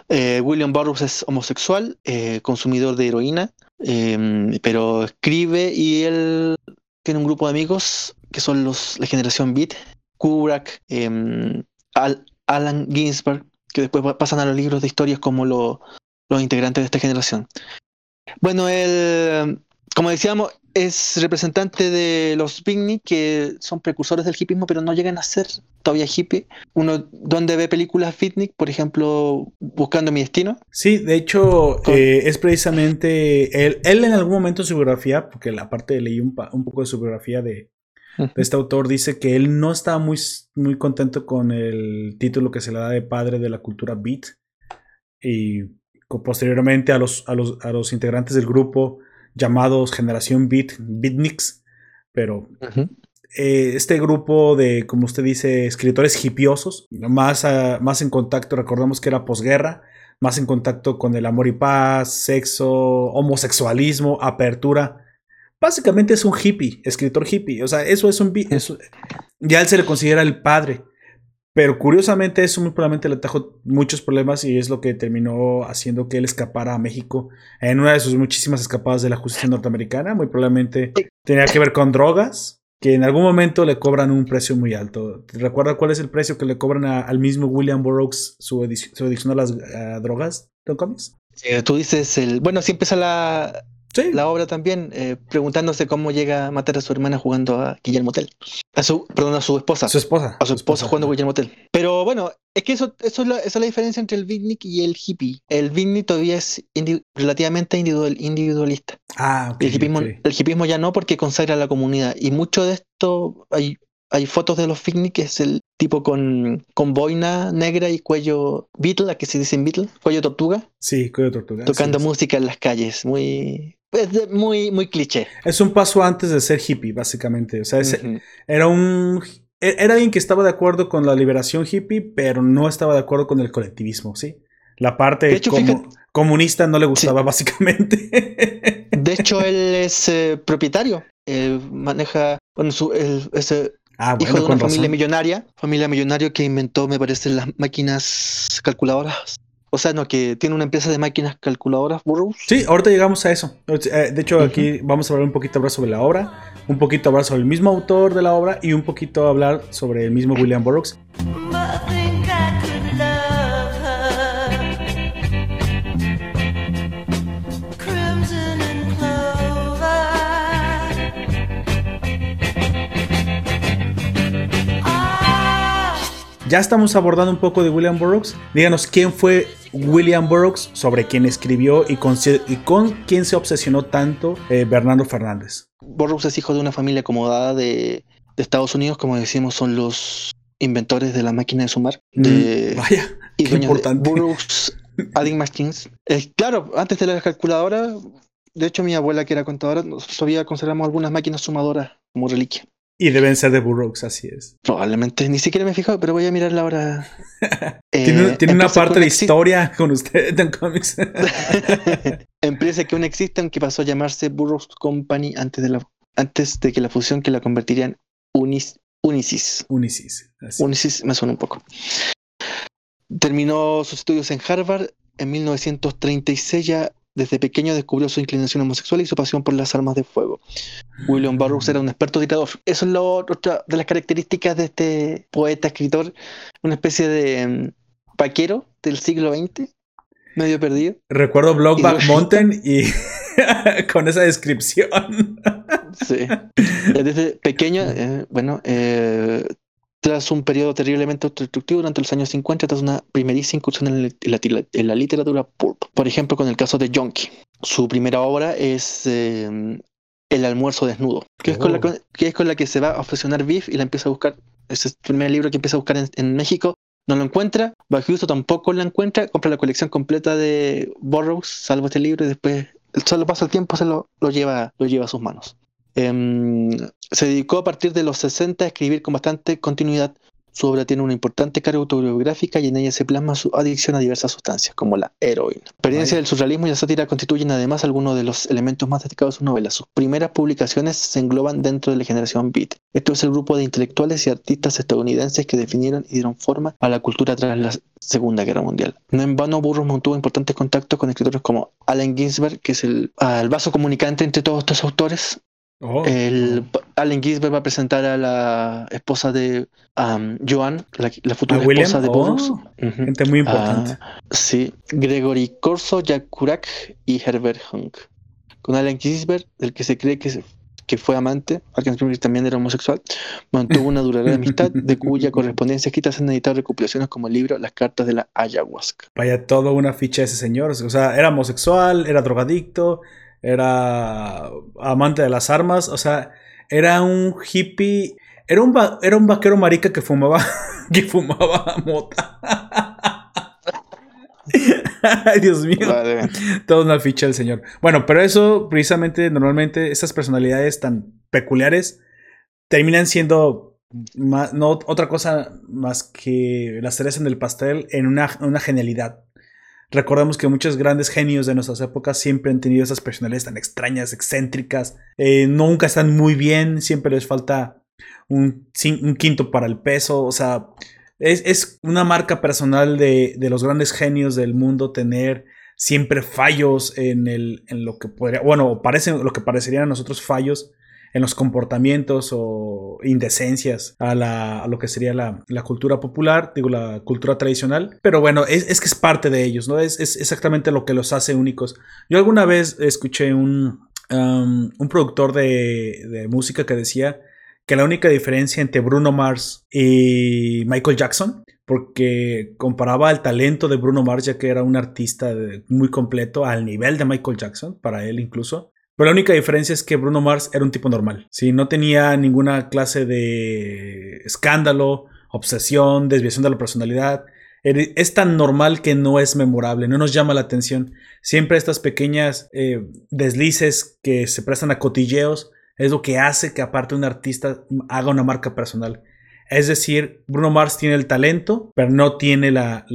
Eh, William Burroughs es homosexual, eh, consumidor de heroína, eh, pero escribe y él tiene un grupo de amigos que son los, la generación Beat, Kubrick, eh, Al- Alan Ginsberg, que después pa- pasan a los libros de historias como lo- los integrantes de esta generación. Bueno, él, como decíamos, es representante de los beatnik que son precursores del hippismo, pero no llegan a ser todavía hippie. Uno donde ve películas beatnik, por ejemplo, Buscando mi destino. Sí, de hecho, eh, es precisamente él, él en algún momento en su biografía, porque la parte leí un, un poco de su biografía de, este autor dice que él no estaba muy, muy contento con el título que se le da de padre de la cultura beat. Y posteriormente a los, a los, a los integrantes del grupo llamados Generación Beat, Beatniks. Pero eh, este grupo de, como usted dice, escritores hipiosos, más, más en contacto, recordamos que era posguerra, más en contacto con el amor y paz, sexo, homosexualismo, apertura Básicamente es un hippie, escritor hippie. O sea, eso es un... Eso, ya él se le considera el padre. Pero curiosamente eso muy probablemente le trajo muchos problemas y es lo que terminó haciendo que él escapara a México en una de sus muchísimas escapadas de la justicia norteamericana. Muy probablemente tenía que ver con drogas, que en algún momento le cobran un precio muy alto. ¿Recuerda cuál es el precio que le cobran al mismo William Burroughs su, edición, a las drogas, Don Comics? Eh, tú dices el... Bueno, si empieza la, la obra también, eh, preguntándose cómo llega a matar a su hermana jugando a Guillermo Tell. A su, perdón, a su esposa. Su esposa. A su, esposa, jugando a Guillermo Tell. Pero bueno, es que eso, eso es la, esa es la diferencia entre el beatnik y el hippie. El beatnik todavía es relativamente individual, individualista. Ah, el, hipismo, el hipismo ya no porque consagra a la comunidad. Y mucho de esto, hay, hay fotos de los beatnik que es el tipo con, con boina negra y cuello Beatle, a que se dice Beatle, cuello tortuga. Sí, cuello tortuga. Tocando música en las calles, muy es muy, muy cliché. Es un paso antes de ser hippie, básicamente. O sea, era un. E, era alguien que estaba de acuerdo con la liberación hippie, pero no estaba de acuerdo con el colectivismo, ¿sí? La parte comunista no le gustaba, básicamente. De hecho, él es eh, propietario. maneja. Bueno, su, ese ah, hijo de una familia millonaria. Familia millonaria que inventó, me parece, las máquinas calculadoras o sea, no, que tiene una empresa de máquinas calculadoras, Burroughs. Sí, ahorita llegamos a eso. Eh, de hecho, aquí vamos a hablar un poquito sobre la obra, un poquito hablar sobre el mismo autor de la obra y un poquito hablar sobre el mismo William Burroughs. Ya estamos abordando un poco de William Burroughs. Díganos quién fue William Burroughs, sobre quién escribió y con, quién se obsesionó tanto eh, Bernardo Fernández. Burroughs es hijo de una familia acomodada de, Estados Unidos, como decimos, son los inventores de la máquina de sumar. Mm, vaya, y qué importante. Burroughs Adding Machines. Eh, claro, antes de la calculadora, de hecho mi abuela que era contadora, todavía conservamos algunas máquinas sumadoras como reliquia. Y deben ser de Burroughs, así es. Probablemente, ni siquiera me he fijado, pero voy a mirarla ahora. tiene, eh, una parte de historia con usted en cómics. empresa que aún existe, aunque pasó a llamarse Burroughs Company antes de, la, antes de que la fusión que la convertiría en Unis, Unisys. Unisys. Unisys me suena un poco. Terminó sus estudios en Harvard en 1936 ya desde pequeño descubrió su inclinación homosexual y su pasión por las armas de fuego. William Burroughs era un experto tirador. Eso es lo, otra de las características de este poeta, escritor, una especie de um, paquero del siglo XX, medio perdido. Recuerdo Blockback Mountain y con esa descripción. sí. Desde pequeño, eh, bueno, eh, tras un periodo terriblemente destructivo durante los años 50, tras una primeriza incursión en la, literatura pulp. Por ejemplo, con el caso de Jonky. Su primera obra es em, El almuerzo desnudo, que, es con la, oh. que es con la que se va a obsesionar Biff y la empieza a buscar. Es el primer libro que empieza a buscar en, México. No lo encuentra, Bajusto tampoco lo encuentra, compra la colección completa de Burroughs, salvo este libro, y después, solo pasa el tiempo, se lo, lo, lleva, lo lleva a sus manos. Em, se dedicó a partir de los 60 a escribir con bastante continuidad. Su obra tiene una importante carga autobiográfica y en ella se plasma su adicción a diversas sustancias, como la heroína. La experiencia del surrealismo y la sátira constituyen además algunos de los elementos más destacados de su novela. Sus primeras publicaciones se engloban dentro de la generación Beat. Esto es el grupo de intelectuales y artistas estadounidenses que definieron y dieron forma a la cultura tras la Segunda Guerra Mundial. No en vano, Burroughs mantuvo importantes contactos con escritores como Allen Ginsberg, que es el, el vaso comunicante entre todos estos autores, Oh, el, oh. Allen Ginsberg va a presentar a la esposa de Joan, la, futura esposa de Burroughs. Oh, gente muy importante. Ah, sí, Gregory Corso, Jack Kurak y Herbert Hunk. Con Allen Ginsberg, el que se cree que que fue amante, Springfield también era homosexual, mantuvo una duradera amistad de cuya correspondencia escrita se han editado recopilaciones como el libro Las cartas de la ayahuasca. Vaya, toda una ficha de ese señor. O sea, era homosexual, era drogadicto, era amante de las armas, o sea, era un hippie, era un, era un vaquero marica que fumaba, que fumaba mota. Ay, Dios mío. Toda una ficha del señor. Bueno, pero eso, precisamente, normalmente, esas personalidades tan peculiares terminan siendo no otra cosa más que las cereza en el pastel en una, una genialidad. Recordemos que muchos grandes genios de nuestras épocas siempre han tenido esas personalidades tan extrañas, excéntricas. Eh, nunca están muy bien, siempre les falta un, quinto para el peso. O sea, es, una marca personal de, los grandes genios del mundo tener siempre fallos en, el, en lo que podría, bueno, parece, lo que parecerían a nosotros fallos en los comportamientos o indecencias a, lo que sería la, cultura popular, digo, la cultura tradicional. Pero bueno, es, que es parte de ellos, ¿no? Es, exactamente lo que los hace únicos. Yo alguna vez escuché un, um, un productor de música que decía que la única diferencia entre Bruno Mars y Michael Jackson, porque comparaba el talento de Bruno Mars, ya que era un artista muy completo, al nivel de Michael Jackson, para él incluso. Pero la única diferencia es que Bruno Mars era un tipo normal. ¿sí? No tenía ninguna clase de escándalo, obsesión, desviación de la personalidad. Es tan normal que no es memorable, no nos llama la atención. Siempre estas pequeñas eh, deslices que se prestan a cotilleos es lo que hace que aparte un artista haga una marca personal. Es decir, Bruno Mars tiene el talento, pero no tiene la,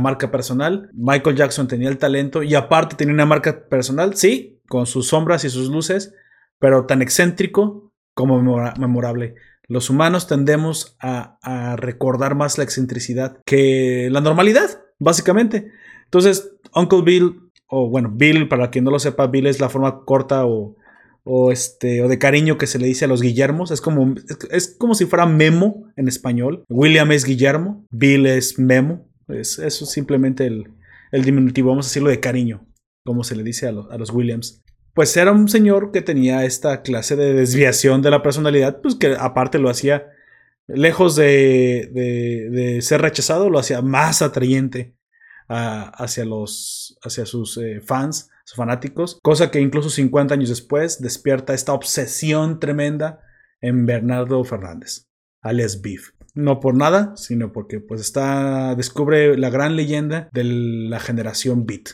marca personal. Michael Jackson tenía el talento y aparte tenía una marca personal, sí, con sus sombras y sus luces, pero tan excéntrico como memorable. Los humanos tendemos a, recordar más la excentricidad que la normalidad, básicamente. Entonces, Uncle Bill, o bueno, Bill, para quien no lo sepa, Bill es la forma corta o o este o de cariño que se le dice a los Guillermos. Es como, es, como si fuera Memo en español. William es Guillermo, Bill es Memo. Es, eso es simplemente el, diminutivo, vamos a decirlo de cariño, como se le dice a, los Williams. Pues era un señor que tenía esta clase de desviación de la personalidad, pues que aparte lo hacía, lejos de, ser rechazado, lo hacía más atrayente hacia, los, hacia sus eh, fans fanáticos, cosa que incluso 50 años después despierta esta obsesión tremenda en Bernardo Fernández, alias Beef. No por nada, sino porque pues está, descubre la gran leyenda de la generación Beat.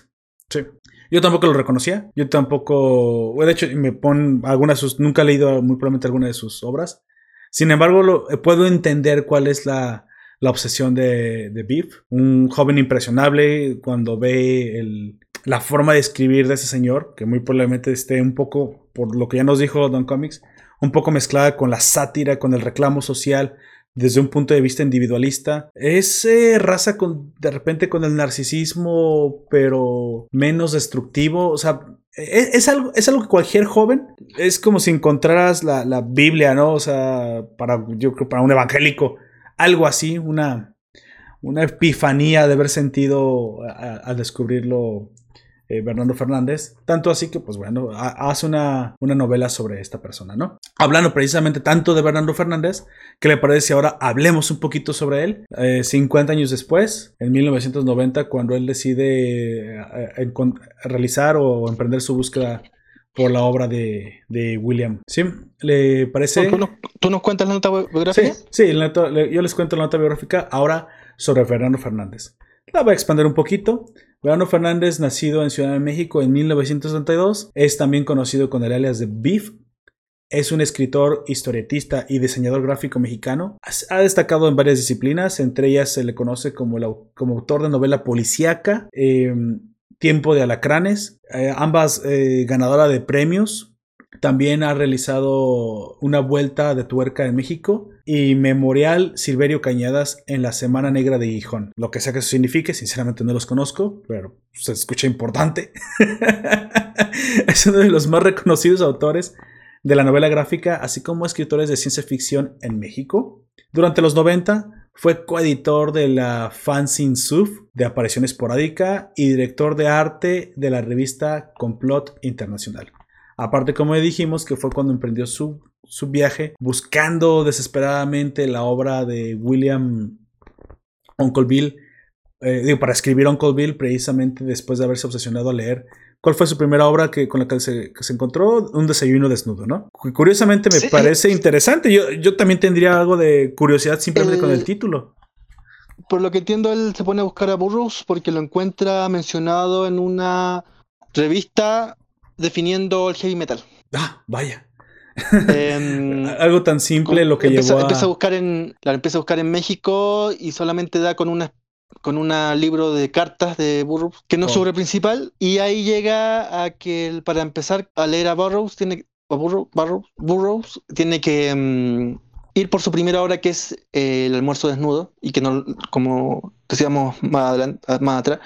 Sí. Yo tampoco lo reconocía. Yo tampoco. De hecho, me pon algunas de sus. Nunca he leído muy probablemente alguna de sus obras. Sin embargo, lo, puedo entender cuál es la, la obsesión de, de Beef. Un joven impresionable cuando ve el, la forma de escribir de ese señor, que muy probablemente esté un poco, por lo que ya nos dijo Don Comics, un poco mezclada con la sátira, con el reclamo social, desde un punto de vista individualista. Es raza con, de repente con el narcisismo, pero menos destructivo. O sea, e, es, algo, es algo que cualquier joven, es como si encontraras la, la, Biblia, ¿no? O sea, para, yo creo, para un evangélico, algo así, una, una epifanía de haber sentido al descubrirlo eh, Bernardo Fernández. Tanto así que, pues bueno, hace una, una, novela sobre esta persona, ¿no? Hablando precisamente tanto de Bernardo Fernández, ¿qué le parece si ahora hablemos un poquito sobre él? 50 eh, años después, en 1990, cuando él decide eh, realizar o emprender su búsqueda por la obra de, William. ¿Sí? ¿Le parece? ¿Tú, nos, cuentas la nota biográfica? Sí, sí yo les cuento la nota biográfica ahora sobre Fernando Fernández. La voy a expandir un poquito. Verano Fernández, nacido en Ciudad de México en 1932, es también conocido con el alias de Beef. Es un escritor, historietista y diseñador gráfico mexicano. Ha destacado en varias disciplinas, entre ellas se le conoce como, como autor de novela policíaca, em, Tiempo de Alacranes, eh, ambas eh, ganadora de premios también ha realizado una vuelta de tuerca en México y Memorial Silverio Cañadas en la Semana Negra de Gijón. Lo que sea que eso signifique, sinceramente no los conozco, pero se escucha importante. es uno de los más reconocidos autores de la novela gráfica, así como escritores de ciencia ficción en México. Durante los 90 fue coeditor de la Fanzine Suf de aparición esporádica y director de arte de la revista Complot Internacional. Aparte, como dijimos, que fue cuando emprendió su, su viaje buscando desesperadamente la obra de William Uncle Bill, eh, digo, para escribir Uncle Bill, precisamente después de haberse obsesionado a leer. ¿Cuál fue su primera obra que, con la que se, que se encontró? Un desayuno desnudo, ¿no? Curiosamente me Sí. parece interesante. Yo, yo también tendría algo de curiosidad simplemente con el El- título. Por lo que entiendo, él se pone a buscar a Burroughs porque lo encuentra mencionado en una revista definiendo el heavy metal. Ah, vaya. Em, Algo tan simple lo que empieza, llevó a... empieza a buscar en claro, empieza a buscar en México y solamente da con una con un libro de cartas de Burroughs que no es Oh. su obra principal y ahí llega a que el- para empezar a leer a Burroughs tiene a Burroughs, Burroughs, Burroughs tiene que mm, ir por su primera obra que es eh, el almuerzo desnudo y que no como decíamos más adelante más atrás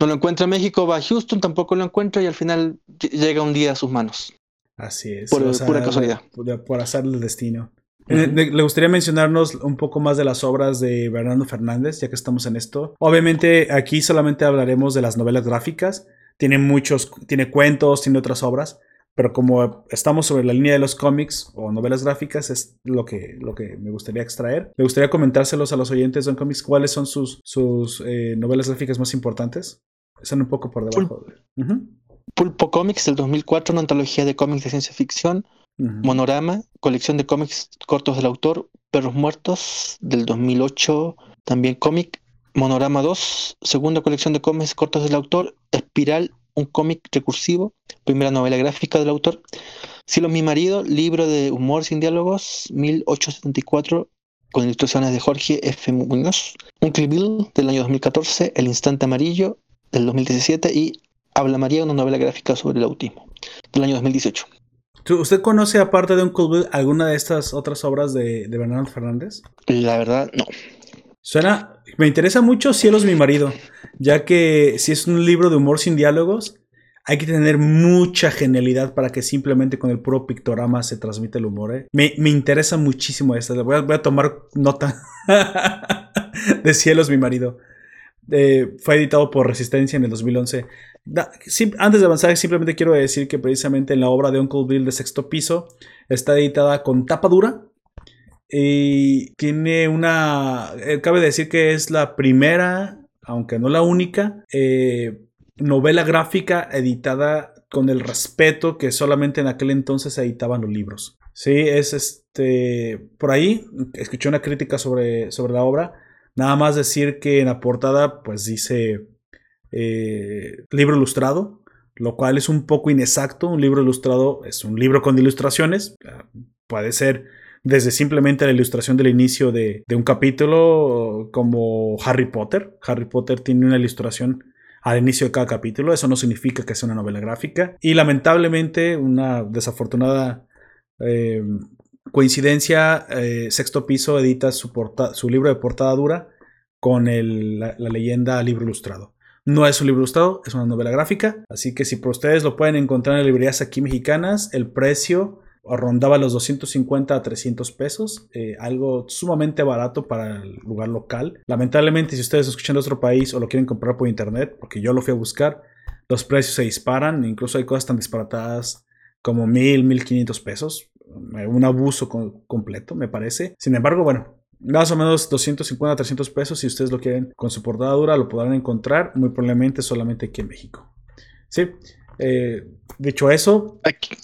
no lo encuentra en México va a Houston tampoco lo encuentra y al final ll- llega un día a sus manos Así es. Por- pura casualidad. Por, por azar del destino. Eh, ¿Le gustaría mencionarnos un poco más de las obras de Bernardo Fernández, ya que estamos en esto? Obviamente aquí solamente hablaremos de las novelas gráficas. Tiene muchos, tiene cuentos, tiene otras obras, pero como estamos sobre la línea de los cómics o novelas gráficas, es lo que, lo que me gustaría extraer. Me gustaría comentárselos a los oyentes de Cómics cuáles son sus, sus eh, novelas gráficas más importantes. Están un poco por debajo. Ujú, Pulpo Comics del 2004 una antología de cómics de ciencia ficción. Monorama, colección de cómics cortos del autor, Perros Muertos, del 2008, también cómic, Monorama 2, segunda colección de cómics cortos del autor, Espiral, un cómic recursivo, primera novela gráfica del autor, Cielo mi marido, libro de humor sin diálogos, 1874, con ilustraciones de Jorge F. Muñoz, Uncle Bill, del año 2014, El instante amarillo, del 2017, y Habla María, una novela gráfica sobre el autismo, del año 2018. ¿Tú- ¿Usted conoce, aparte de Uncle Bill, alguna de estas otras obras de, de Bernardo Fernández? La verdad, no. Suena. Me interesa mucho Cielos, mi marido, ya que si es un libro de humor sin diálogos, hay que tener mucha genialidad para que simplemente con el puro pictograma se transmite el humor. ¿eh? Me, me interesa muchísimo esta. Voy a, voy a tomar nota de Cielos, mi marido. Eh, fue editado por Resistencia en el 2011. Da- sim- antes de avanzar, simplemente quiero decir que precisamente en la obra de Uncle Bill de sexto piso está editada con tapa dura. Y tiene una. eh, cabe decir que es la primera, aunque no la única, eh, novela gráfica editada con el respeto que solamente en aquel entonces se editaban los libros. Sí, es este. Por ahí escuché una crítica sobre, sobre la obra. Nada más decir que en la portada, pues dice eh, libro ilustrado, lo cual es un poco inexacto. Un libro ilustrado es un libro con ilustraciones. Puede ser desde simplemente la ilustración del inicio de, un capítulo, como Harry Potter. Harry Potter tiene una ilustración al inicio de cada capítulo. Eso no significa que sea una novela gráfica. Y lamentablemente, una desafortunada eh, coincidencia, eh, Sexto Piso edita su, su, libro de portada dura con la, la leyenda libro ilustrado. No es un libro ilustrado, es una novela gráfica. Así que si por ustedes lo pueden encontrar en librerías aquí mexicanas, el precio rondaba los 250 a 300 pesos, eh, algo sumamente barato para el lugar local. Lamentablemente, si ustedes escuchan de otro país o lo quieren comprar por internet, porque yo lo fui a buscar, los precios se disparan, incluso hay cosas tan disparatadas como 1000, 1500 pesos, un abuso completo, me parece. Sin embargo, bueno, más o menos 250 a 300 pesos, si ustedes lo quieren con su portada dura, lo podrán encontrar, muy probablemente solamente aquí en México. Sí, eh, dicho eso, aquí.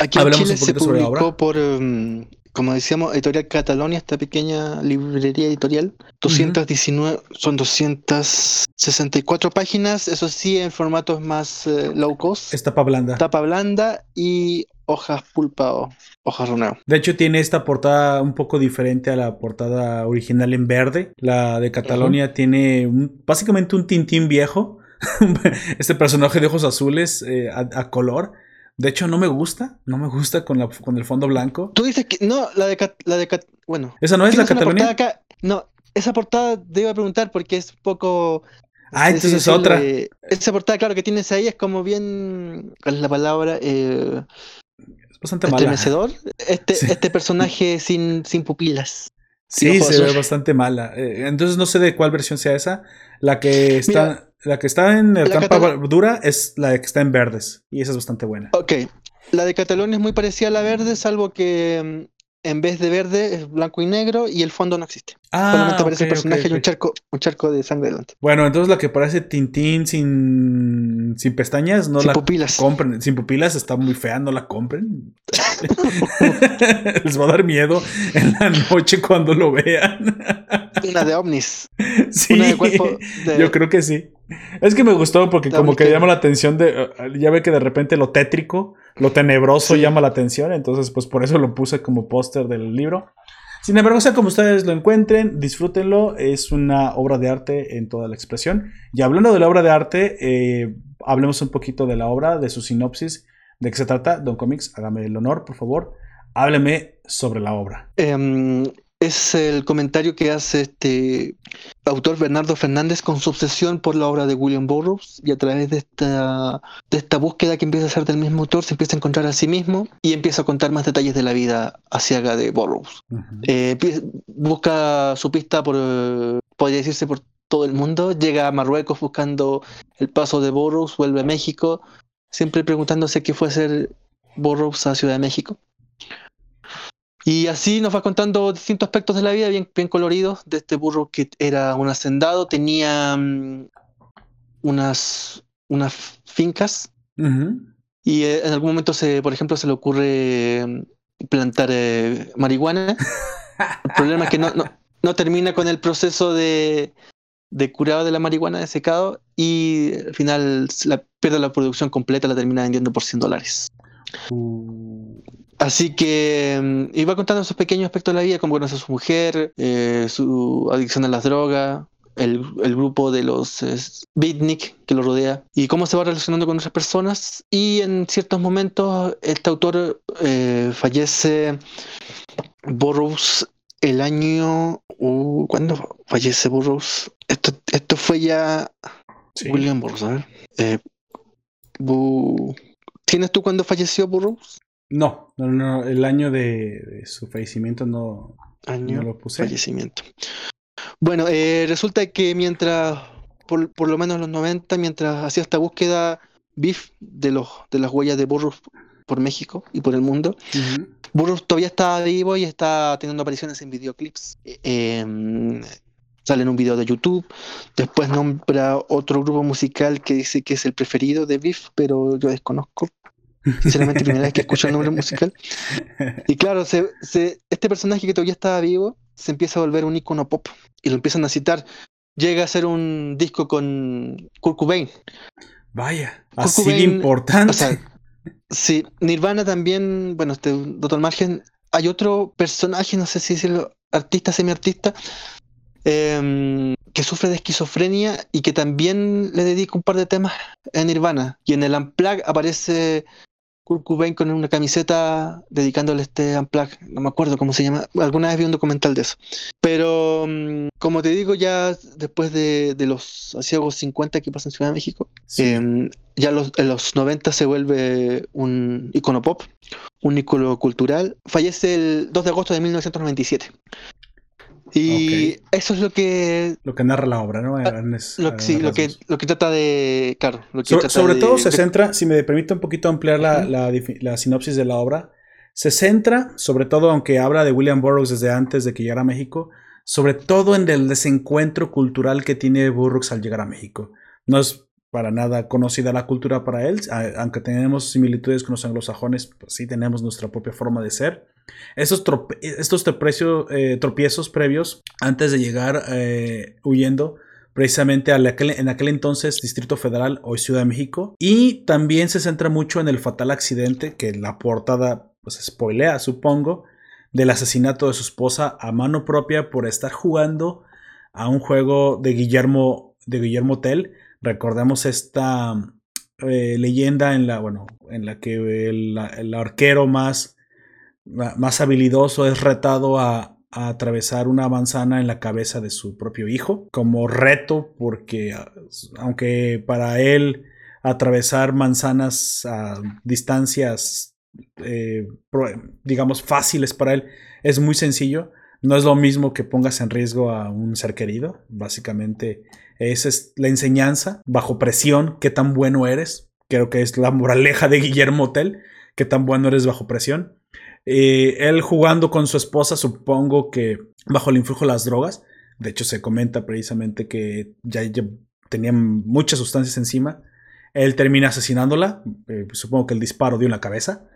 Aquí en Chile se publicó por, um, como decíamos, Editorial Catalonia, esta pequeña librería editorial. 219, uh -huh. son 264 páginas, eso sí, en formatos más uh, low cost. Es tapa blanda. Tapa blanda y hojas pulpa o hojas runeo. De hecho, tiene esta portada un poco diferente a la portada original en verde. La de Catalonia uh -huh. tiene un, básicamente un tintín viejo. este personaje de ojos azules eh, a, a color. De hecho, no me gusta. No me gusta con, la, con el fondo blanco. Tú dices que. No, la de. La de bueno. ¿Esa no es la Cataluña? No, esa portada te iba a preguntar porque es un poco. Ah, entonces es otra. Esa portada, claro, que tienes ahí es como bien. ¿Cuál es la palabra? Eh, es bastante estremecedor. Mala. Este, sí. este personaje sin, sin pupilas. Sí, se ve bastante mala. Eh, entonces no sé de cuál versión sea esa. La que está. Mira, la que está en el tapa dura es la que está en verdes. Y esa es bastante buena. Ok. la de Cataluña es muy parecida a la verde, salvo que mm, en vez de verde es blanco y negro y el fondo no existe. Ah, Solamente aparece el personaje y un charco, un charco de sangre delante. Bueno, entonces la que parece Tintín sin, sin pestañas, no Sin la pupilas. compren. Sin pupilas está muy fea, no la compren. Les va a dar miedo en la noche cuando lo vean. Una de ovnis. sí, Una de cuerpo de- yo creo que sí. Es que me gustó porque como que llama la atención de... eh, Ya ve que de repente lo tétrico, lo tenebroso Sí. llama la atención, entonces pues por eso lo puse como póster del libro. Sin embargo, sea como ustedes lo encuentren, disfrútenlo, es una obra de arte en toda la expresión. Y hablando de la obra de arte, eh, hablemos un poquito de la obra, de su sinopsis, de qué se trata. Don Comics, hágame el honor, por favor. Hábleme sobre la obra. Em, es el comentario que hace este autor Bernardo Fernández con su obsesión por la obra de William Burroughs y a través de esta, de esta búsqueda que empieza a hacer del mismo autor se empieza a encontrar a sí mismo y empieza a contar más detalles de la vida asiaga de Burroughs. Eh, busca su pista por, eh, podría decirse, por todo el mundo. Llega a Marruecos buscando el paso de Burroughs, vuelve a México, siempre preguntándose qué fue hacer Burroughs a Ciudad de México. Y así nos va contando distintos aspectos de la vida bien, bien coloridos de este burro que era un hacendado, tenía mm, unas, unas fincas y eh, en algún momento, se, por ejemplo, se le ocurre mm, plantar eh, marihuana. El problema es que no, no, no termina con el proceso de, de curado de la marihuana, de secado, y al final la, pierde la producción completa, la termina vendiendo por 100 dólares. Uh, Así que mm, iba contando esos pequeños aspectos de la vida, como conoce a su mujer, eh, su adicción a las drogas, el, el grupo de los eh, beatnik que lo rodea y cómo se va relacionando con otras personas. Y en ciertos momentos este autor eh, fallece Burroughs el año... uh, ¿Cuándo fallece Burroughs? Esto, esto fue ya sí. William Burroughs, a ver. Eh, Bu- ¿Tienes tú cuándo falleció Burroughs? No, no, no, el año de, de su fallecimiento no, Año no lo puse. fallecimiento. Bueno, eh, resulta que mientras, por, por lo menos en los 90, mientras hacía esta búsqueda BIF de, los, de las huellas de Burroughs por México y por el mundo, Ujú. Burroughs todavía estaba vivo y está teniendo apariciones en videoclips. Eh, em, sale en un video de YouTube. Después nombra otro grupo musical que dice que es el preferido de Biff, pero yo desconozco. Sinceramente, primera vez que escucho el nombre musical. Y claro, se- se- este personaje que todavía estaba vivo se empieza a volver un icono pop y lo empiezan a citar. Llega a ser un disco con Kurt Cobain. Vaya, Kurt así de Cobain, importante. O sea, sí, Nirvana también, bueno, este Doctor Margen. Hay otro personaje, no sé si decirlo, artista, semiartista, em, que sufre de esquizofrenia y que también le dedica un par de temas a Nirvana. Y en el Unplugged aparece Kurt Cobain con una camiseta dedicándole este Unplugged. No me acuerdo cómo se llama. Alguna vez vi un documental de eso. Pero, mm, como te digo, ya después de, de los asiagos 50 que pasan en Ciudad de México, Sí. eh, ya los, en los 90 se vuelve un icono pop, un icono cultural. Fallece el 2 de agosto de 1997. Y Ok. eso es lo que, Lo que narra la obra, ¿no? A grandes- lo, sí, lo, que, lo que trata de. Claro, lo que So- trata sobre de- todo se de- centra, si me permite un poquito ampliar la, la la sinopsis de la obra, se centra, sobre todo, aunque habla de William Burroughs desde antes de que llegara a México, sobre todo en el desencuentro cultural que tiene Burroughs al llegar a México. No es para nada conocida la cultura para él, aunque tenemos similitudes con los anglosajones, pues sí tenemos nuestra propia forma de ser. Estos, estos eh, tropiezos previos, antes de llegar eh, huyendo, precisamente en aquel entonces Distrito Federal, hoy Ciudad de México, y también se centra mucho en el fatal accidente que la portada pues spoilea, supongo, del asesinato de su esposa a mano propia por estar jugando a un juego de Guillermo de Guillermo Tell. Recordemos esta eh, leyenda en la bueno, en la que el, el arquero más más habilidoso es retado a, atravesar una manzana en la cabeza de su propio hijo como reto porque aunque para él atravesar manzanas a distancias eh, digamos fáciles para él es muy sencillo no es lo mismo que pongas en riesgo a un ser querido básicamente esa es la enseñanza bajo presión qué tan bueno eres creo que es la moraleja de Guillermo Tell qué tan bueno eres bajo presión. Eh, él jugando con su esposa, supongo que bajo el influjo de las drogas. De hecho, se comenta precisamente que ya, tenían muchas sustancias encima. Él termina asesinándola. Eh, supongo que el disparo dio en la cabeza.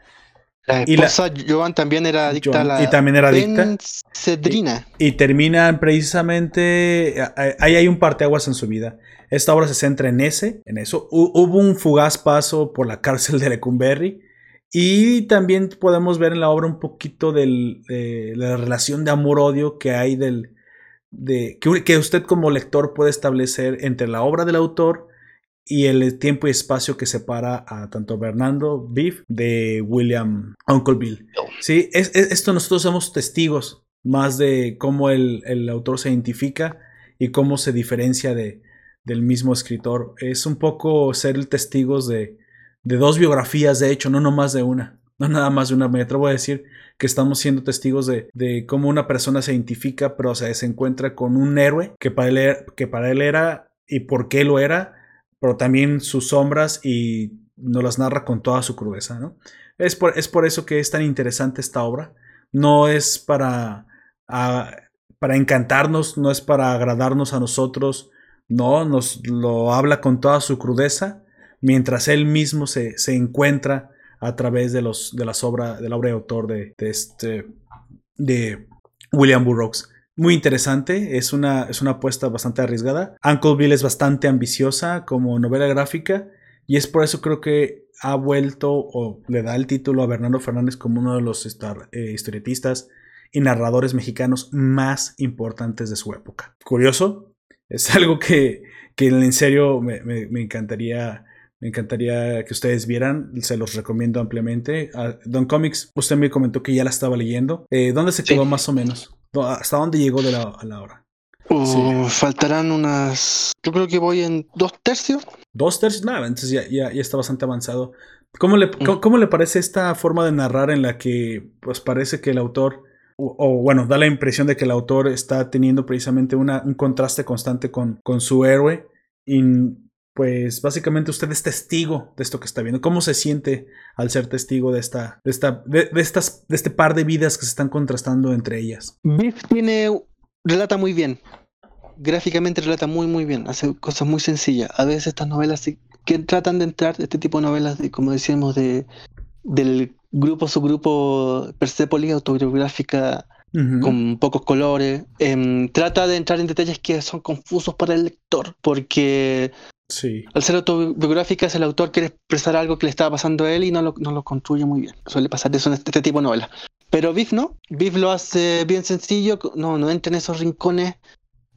La esposa y Joan también era adicta a la y también era adicta. Cedrina. Y, y, termina precisamente. Ahí hay un parteaguas en su vida. Esta obra se centra en ese, en eso. Hubo un fugaz paso por la cárcel de Lecumberri y también podemos ver en la obra un poquito de la relación de amor-odio que hay del, de, que, usted como lector puede establecer entre la obra del autor y el tiempo y espacio que separa a tanto Bernardo Beef de William Uncle Bill. Sí, es, esto nosotros somos testigos más de cómo el, el, autor se identifica y cómo se diferencia de, del mismo escritor. Es un poco ser testigos de, de dos biografías, de hecho, no nomás de una. No nada más de una. Me atrevo a decir que estamos siendo testigos de, de cómo una persona se identifica, pero se encuentra con un héroe que para, él, era, que para él era y por qué lo era, pero también sus sombras y nos las narra con toda su crudeza. ¿no? Es, por, es por eso que es tan interesante esta obra. No es para, para encantarnos, no es para agradarnos a nosotros, no, nos lo habla con toda su crudeza mientras él mismo se, encuentra a través de, los, de, las obra, de la obra de autor de, este, de William Burroughs. Muy interesante, es una, es una apuesta bastante arriesgada. Uncle Bill es bastante ambiciosa como novela gráfica y es por eso creo que ha vuelto o le da el título a Bernardo Fernández como uno de los eh, historietistas y narradores mexicanos más importantes de su época. Curioso, es algo que, en serio me encantaría me encantaría que ustedes vieran, se los recomiendo ampliamente. Ah, Don Comics, usted me comentó que ya la estaba leyendo. Eh, ¿Dónde se quedó más o menos? ¿Hasta dónde llegó de la, a la hora? Uh, faltarán unas. Yo creo que voy en dos tercios. ¿Dos tercios? Nada, entonces ya, ya, está bastante avanzado. ¿Cómo le, mm. cómo, le parece esta forma de narrar en la que pues parece que el autor, o, bueno, da la impresión de que el autor está teniendo precisamente una, un contraste constante con, con su héroe y pues básicamente usted es testigo de esto que está viendo. ¿Cómo se siente al ser testigo de esta, de esta, de, estas, de este par de vidas que se están contrastando entre ellas? Biff tiene, relata muy bien. Gráficamente relata muy muy bien. Hace cosas muy sencillas. A veces estas novelas que tratan de entrar, este tipo de novelas, de, como decíamos, de del grupo subgrupo Persepolis autobiográfica con pocos colores. Em, trata de entrar en detalles que son confusos para el lector, porque al ser autobiográfica, es el autor quiere expresar algo que le estaba pasando a él y no lo, no lo construye muy bien. Suele pasar eso en este, tipo de novelas. Pero Biff no. Biff lo hace bien sencillo, no, no entra en esos rincones,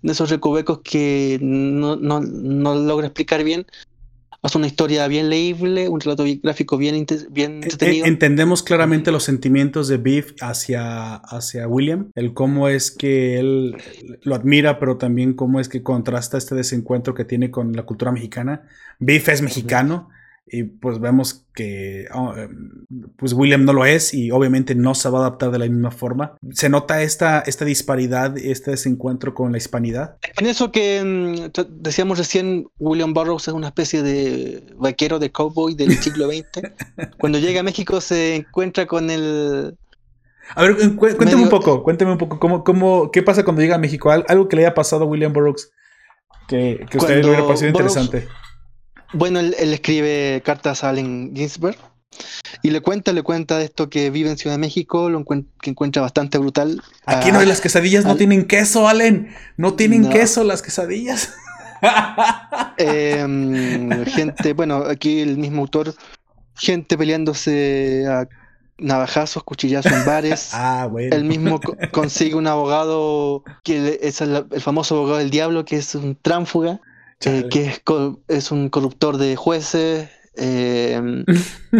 en esos recovecos que no, no, no logra explicar bien, Hace una historia bien leíble, un relato gráfico bien, bien entretenido. Entendemos claramente los sentimientos de Biff hacia, hacia William, el cómo es que él lo admira, pero también cómo es que contrasta este desencuentro que tiene con la cultura mexicana. Biff es mexicano, y pues vemos que oh, em, pues William no lo es y obviamente no se va a adaptar de la misma forma. Se nota esta, esta disparidad, este desencuentro con la hispanidad. En eso que mm, decíamos recién, William Burroughs es una especie de vaquero de cowboy del siglo XX. Cuando llega a México se encuentra con el... A ver, cuénteme un poco, cuénteme un poco, ¿cómo, cómo, ¿qué pasa cuando llega a México? Algo que le haya pasado a William Burroughs que, que usted le hubiera parecido interesante. Bueno, él, escribe cartas a Allen Ginsberg y le cuenta, le cuenta de esto que vive en Ciudad de México, lo que encuentra bastante brutal. Aquí no hay las quesadillas, no tienen queso, Allen. No tienen queso las quesadillas. Em, gente, bueno, aquí el mismo autor, gente peleándose a navajazos, cuchillazos en bares. ah, bueno. Él mismo consigue un abogado que es el, famoso abogado del diablo, que es un tránfuga. Eh, que es, es, un corruptor de jueces eh,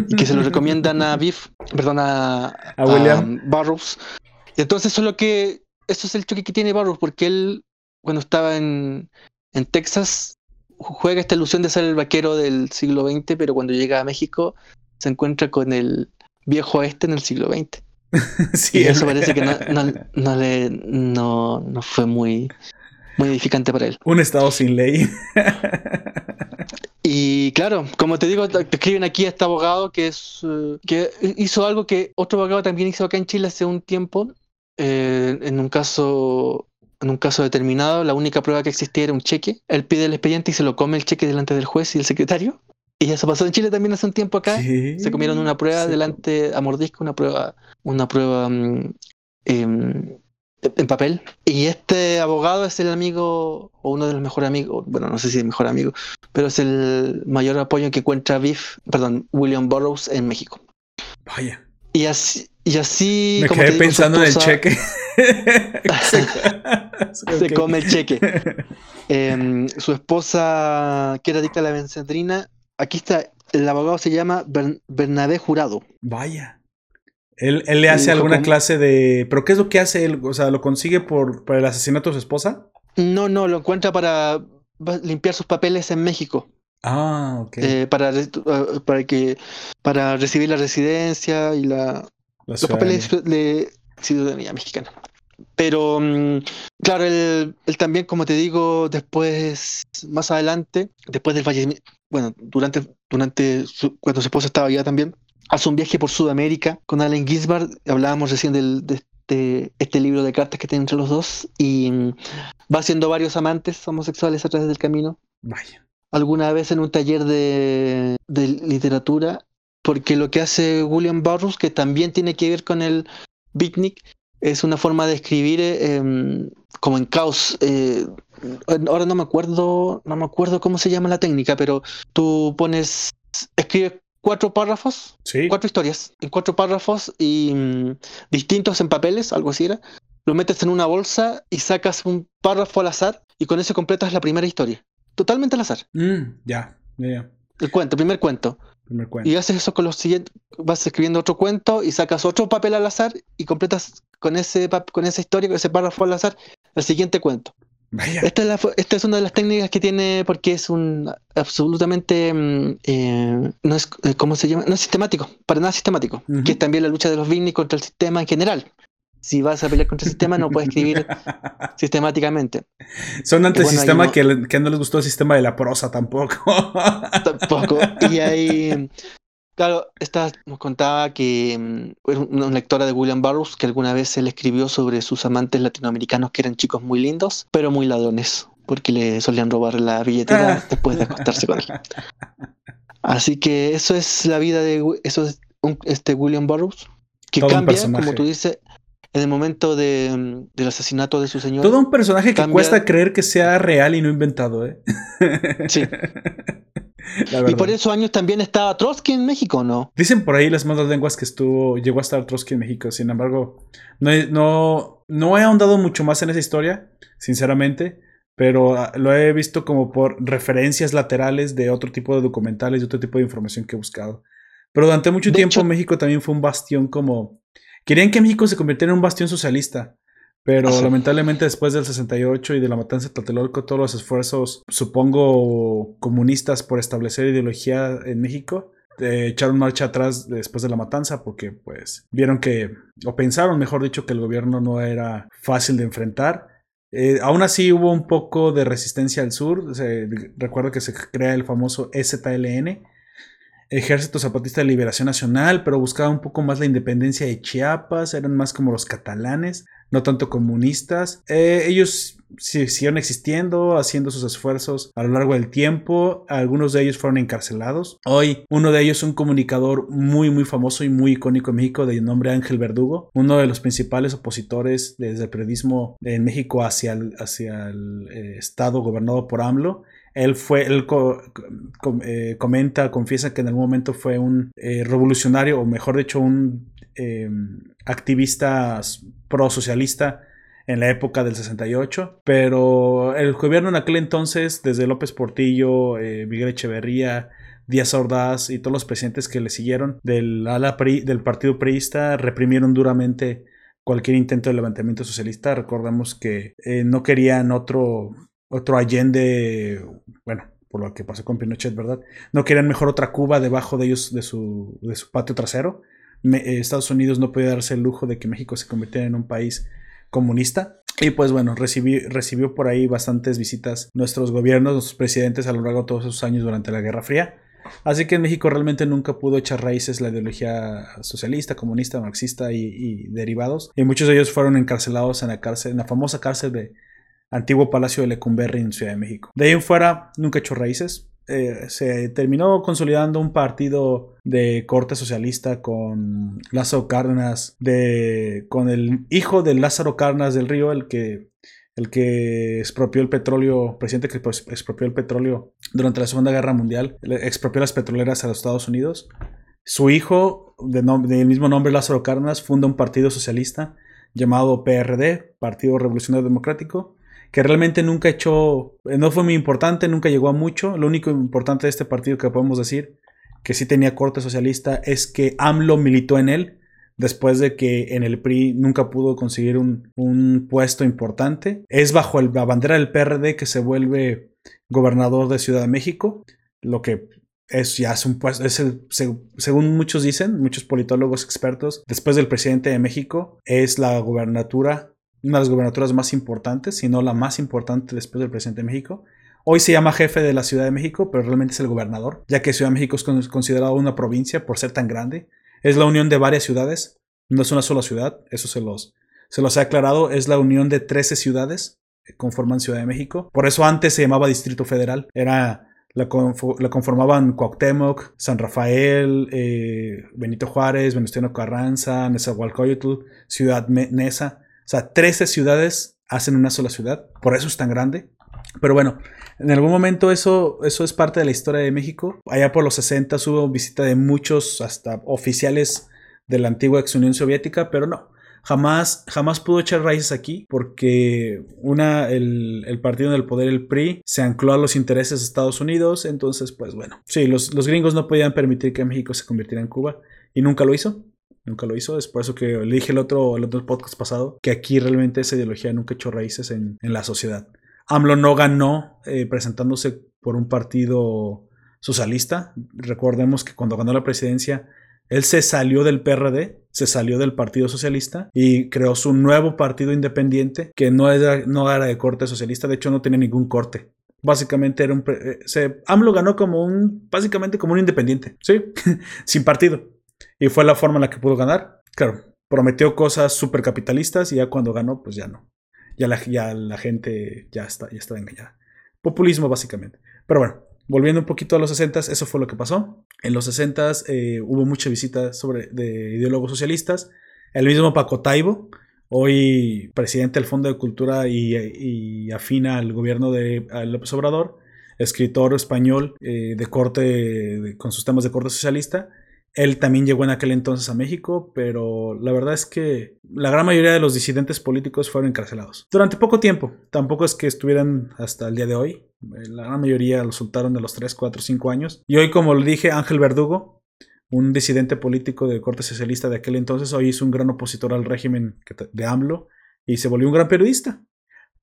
y que se lo recomiendan a Biff, perdón, a, a William Barrows. Y entonces eso es lo que, eso es el choque que tiene Barrows, porque él cuando estaba en, en Texas juega esta ilusión de ser el vaquero del siglo XX, pero cuando llega a México se encuentra con el viejo oeste en el siglo XX. sí, y eso parece que no, no, no, le, no, no fue muy, muy edificante para él. Un estado sin ley. Y claro, como te digo, te escriben aquí a este abogado que es eh, que hizo algo que otro abogado también hizo acá en Chile hace un tiempo, eh, en un caso en un caso determinado, la única prueba que existía era un cheque. Él pide el expediente y se lo come el cheque delante del juez y el secretario. Y eso pasó en Chile también hace un tiempo acá. Se comieron una prueba delante a mordisco, una prueba, una prueba em, en papel. Y este abogado es el amigo, o uno de los mejores amigos, bueno, no sé si el mejor amigo, pero es el mayor apoyo que encuentra Biff, perdón, William Burroughs en México. Vaya. Y así, y así. Me quedé pensando en el cheque. se, come el cheque. Em, su esposa, que era adicta a la benzendrina, aquí está, el abogado se llama Bernabé Jurado. Vaya. Él, le hace alguna clase de... ¿Pero qué es lo que hace él? O sea, ¿lo consigue por, el asesinato de su esposa? No, no, lo encuentra para limpiar sus papeles en México. Ah, ok. Eh, para, eh, para, que, para recibir la residencia y la, los papeles de ciudadanía mexicana. Pero, mm, claro, él, también, como te digo, después, más adelante, después del fallecimiento, bueno, durante, durante cuando su esposa estaba allá también, hace un viaje por Sudamérica con Allen Ginsberg. Hablábamos recién del, de este, este libro de cartas que tiene entre los dos y mm, va haciendo varios amantes homosexuales a través del camino. Vaya. Alguna vez en un taller de, de literatura, porque lo que hace William Burroughs, que también tiene que ver con el beatnik, es una forma de escribir eh, em, como en caos. Eh, ahora no me acuerdo, no me acuerdo cómo se llama la técnica, pero tú pones, escribes cuatro párrafos, cuatro historias, en cuatro párrafos y mm, distintos en papeles, algo así era. Lo metes en una bolsa y sacas un párrafo al azar y con eso completas la primera historia. Totalmente al azar. Mm, ya, ya. El cuento, el primer cuento. Y haces eso con los siguientes, vas escribiendo otro cuento y sacas otro papel al azar y completas con ese con esa historia, con ese párrafo al azar, el siguiente cuento. Esta es, esta es, una de las técnicas que tiene porque es un absolutamente mm, eh, no es eh, cómo se llama no es sistemático para nada sistemático que es también la lucha de los Vinny contra el sistema en general. Si vas a pelear contra el sistema no puedes escribir sistemáticamente. Son antesistema que, que no les gustó el sistema de la prosa tampoco. Tampoco. Y hay Claro, esta nos contaba que mm, una lectora de William Burroughs que alguna vez él escribió sobre sus amantes latinoamericanos que eran chicos muy lindos, pero muy ladrones, porque le solían robar la billetera después de acostarse con él. Así que eso es la vida de eso es este William Burroughs, que cambia, como tú dices, en el momento de, mm, del asesinato de su señor. Todo un personaje que cuesta creer que sea real y no inventado, ¿eh? Sí. y por esos años también estaba Trotsky en México, ¿no? Dicen por ahí las malas lenguas que estuvo, llegó a estar Trotsky en México. Sin embargo, no, no, no he ahondado mucho más en esa historia, sinceramente. Pero ah, lo he visto como por referencias laterales de otro tipo de documentales y otro tipo de información que he buscado. Pero durante mucho tiempo México también fue un bastión como... Querían que México se convirtiera en un bastión socialista. Pero lamentablemente después del 68 y de la matanza de Tlatelolco, todos los esfuerzos, supongo, comunistas por establecer ideología en México, eh, echaron marcha atrás después de la matanza porque pues vieron que, o pensaron mejor dicho, que el gobierno no era fácil de enfrentar. Eh, aún así hubo un poco de resistencia al sur. recuerdo que se crea el famoso STLN, Ejército Zapatista de Liberación Nacional, pero buscaba un poco más la independencia de Chiapas, eran más como los catalanes, no tanto comunistas. Eh, ellos siguieron existiendo, haciendo sus esfuerzos a lo largo del tiempo. Algunos de ellos fueron encarcelados. Hoy, uno de ellos un comunicador muy, muy famoso y muy icónico en México, de nombre Ángel Verdugo, uno de los principales opositores desde el periodismo en México hacia el, hacia el eh, estado gobernado por AMLO. Él fue, él eh, comenta, confiesa que en algún momento fue un revolucionario, o mejor dicho, un em, activista pro-socialista en la época del 68, pero el gobierno en aquel entonces, desde López Portillo, eh, Miguel Echeverría, Díaz Ordaz y todos los presidentes que le siguieron del, del partido priista, reprimieron duramente cualquier intento de levantamiento socialista. Recordamos que no querían otro otro Allende, bueno, por lo que pasó con Pinochet, ¿verdad? No querían mejor otra Cuba debajo de ellos, de su, de su patio trasero. Eh, Estados Unidos no podía darse el lujo de que México se convirtiera en un país comunista. Y pues bueno, recibió por ahí bastantes visitas nuestros gobiernos, nuestros presidentes a lo largo de todos esos años durante la Guerra Fría. Así que en México realmente nunca pudo echar raíces la ideología socialista, comunista, marxista y, derivados. Y muchos de ellos fueron encarcelados en la cárcel, en la famosa cárcel de antiguo Palacio de Lecumberri en Ciudad de México. De ahí en fuera nunca echó raíces. Eh, se terminó consolidando un partido de corte socialista con Lázaro Cárdenas, de, con el hijo de Lázaro Cárdenas del Río, el que el que expropió el petróleo, presidente que pues, expropió el petróleo durante la Segunda Guerra Mundial, expropió las petroleras a los Estados Unidos. Su hijo, de del mismo nombre Lázaro Cárdenas, funda un partido socialista llamado PRD, Partido Revolucionario Democrático, que realmente nunca echó, no fue muy importante, nunca llegó a mucho. Lo único importante de este partido que podemos decir, que sí tenía corte socialista, es que AMLO militó en él después de que en el PRI nunca pudo conseguir un, puesto importante. Es bajo la bandera del PRD que se vuelve gobernador de Ciudad de México, lo que es ya es un puesto, es según muchos dicen, muchos politólogos expertos, después del presidente de México, es la gobernatura, una de las gobernaturas más importantes, si no la más importante después del presidente de México. Hoy se llama jefe de la Ciudad de México, pero realmente es el gobernador, ya que Ciudad de México es considerado una provincia por ser tan grande. Es la unión de varias ciudades, no es una sola ciudad, eso se los, se los he aclarado, es la unión de 13 ciudades que conforman Ciudad de México. Por eso antes se llamaba Distrito Federal, era la, conformaban Cuauhtémoc, San Rafael, eh, Benito Juárez, Venustiano Carranza, Nezahualcóyotl, Ciudad Neza. O sea, 13 ciudades hacen una sola ciudad, por eso es tan grande. Pero bueno, en algún momento eso, eso es parte de la historia de México. Allá por los 60 hubo visita de muchos, hasta oficiales de la antigua ex Unión Soviética, pero no. Jamás, jamás pudo echar raíces aquí porque una, el, el, partido del poder, el PRI, se ancló a los intereses de Estados Unidos. Entonces, pues bueno, sí, los, los gringos no podían permitir que México se convirtiera en Cuba y nunca lo hizo. Nunca lo hizo. Es por eso que le dije el otro, el otro podcast pasado que aquí realmente esa ideología nunca echó raíces en, en la sociedad. AMLO no ganó eh, presentándose por un partido socialista. Recordemos que cuando ganó la presidencia, él se salió del PRD, se salió del Partido Socialista y creó su nuevo partido independiente que no era, no era de corte socialista, de hecho no tenía ningún corte. Básicamente era un... Eh, se, AMLO ganó como un... Básicamente como un independiente, ¿sí? Sin partido. Y fue la forma en la que pudo ganar. Claro, prometió cosas súper capitalistas y ya cuando ganó, pues ya no ya la, gente ya está, ya está engañada. Populismo básicamente. Pero bueno, volviendo un poquito a los 60, eso fue lo que pasó. En los 60 eh, hubo mucha visita sobre, de ideólogos socialistas. El mismo Paco Taibo, hoy presidente del Fondo de Cultura y, afina al gobierno de López Obrador, escritor español eh, de corte, con sus temas de corte socialista, él también llegó en aquel entonces a México, pero la verdad es que la gran mayoría de los disidentes políticos fueron encarcelados. Durante poco tiempo, tampoco es que estuvieran hasta el día de hoy. La gran mayoría lo soltaron de los 3, 4, 5 años. Y hoy, como le dije, Ángel Verdugo, un disidente político de corte socialista de aquel entonces, hoy es un gran opositor al régimen de AMLO y se volvió un gran periodista.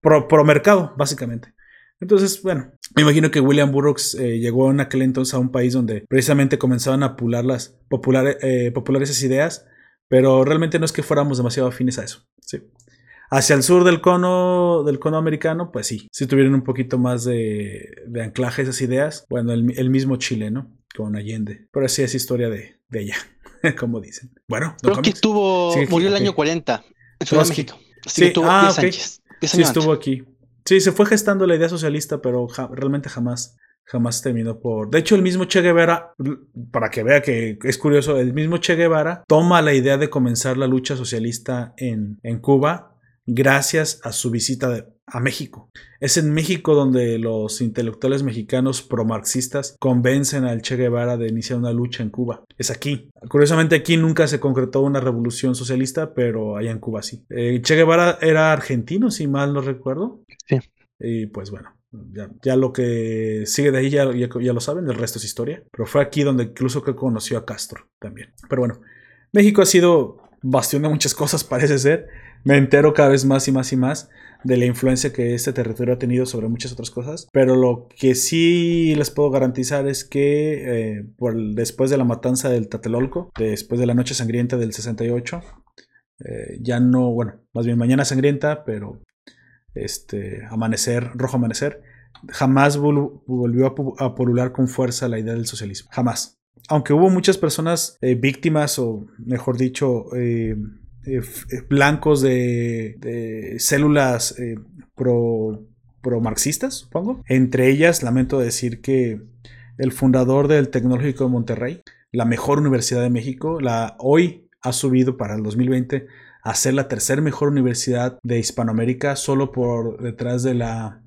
Pro mercado, básicamente. Entonces, bueno, me imagino que William Burroughs eh, llegó en aquel entonces a un país donde precisamente comenzaban a popular popular, eh, popular esas ideas, pero realmente no es que fuéramos demasiado afines a eso. ¿sí? Hacia el sur del cono, del cono americano, pues sí, sí tuvieron un poquito más de, de anclaje esas ideas. Bueno, el, mismo Chile, ¿no? Con Allende. Pero así es historia de, de ella, como dicen. Bueno, creo que estuvo, murió el año 40 en Ciudad de México. sí, ah, sí, estuvo aquí. Sí, se fue gestando la idea socialista, pero realmente jamás, jamás terminó por... De hecho, el mismo Che Guevara, para que vea que es curioso, el mismo Che Guevara toma la idea de comenzar la lucha socialista en, en Cuba gracias a su visita a México. Es en México donde los intelectuales mexicanos pro-marxistas convencen al Che Guevara de iniciar una lucha en Cuba. Es aquí. Curiosamente aquí nunca se concretó una revolución socialista, pero allá en Cuba sí. Eh, che Guevara era argentino, si mal no recuerdo. Sí. Y pues bueno, ya, lo que sigue de ahí ya, ya, lo saben, el resto es historia. Pero fue aquí donde incluso que conoció a Castro también. Pero bueno, México ha sido bastión de muchas cosas, parece ser. Me entero cada vez más y más y más de la influencia que este territorio ha tenido sobre muchas otras cosas. Pero lo que sí les puedo garantizar es que eh, por, después de la matanza del Tatelolco, después de la noche sangrienta del 68, eh, ya no, bueno, más bien mañana sangrienta, pero este, Amanecer, Rojo Amanecer, jamás volvió a, polular con fuerza la idea del socialismo. Jamás. Aunque hubo muchas personas eh, víctimas, o mejor dicho, eh, eh, blancos de, células pro, pro marxistas, supongo. Entre ellas, lamento decir que el fundador del Tecnológico de Monterrey, la mejor universidad de México, la hoy ha subido para el 2020 a ser la tercera mejor universidad de Hispanoamérica, solo por detrás de la,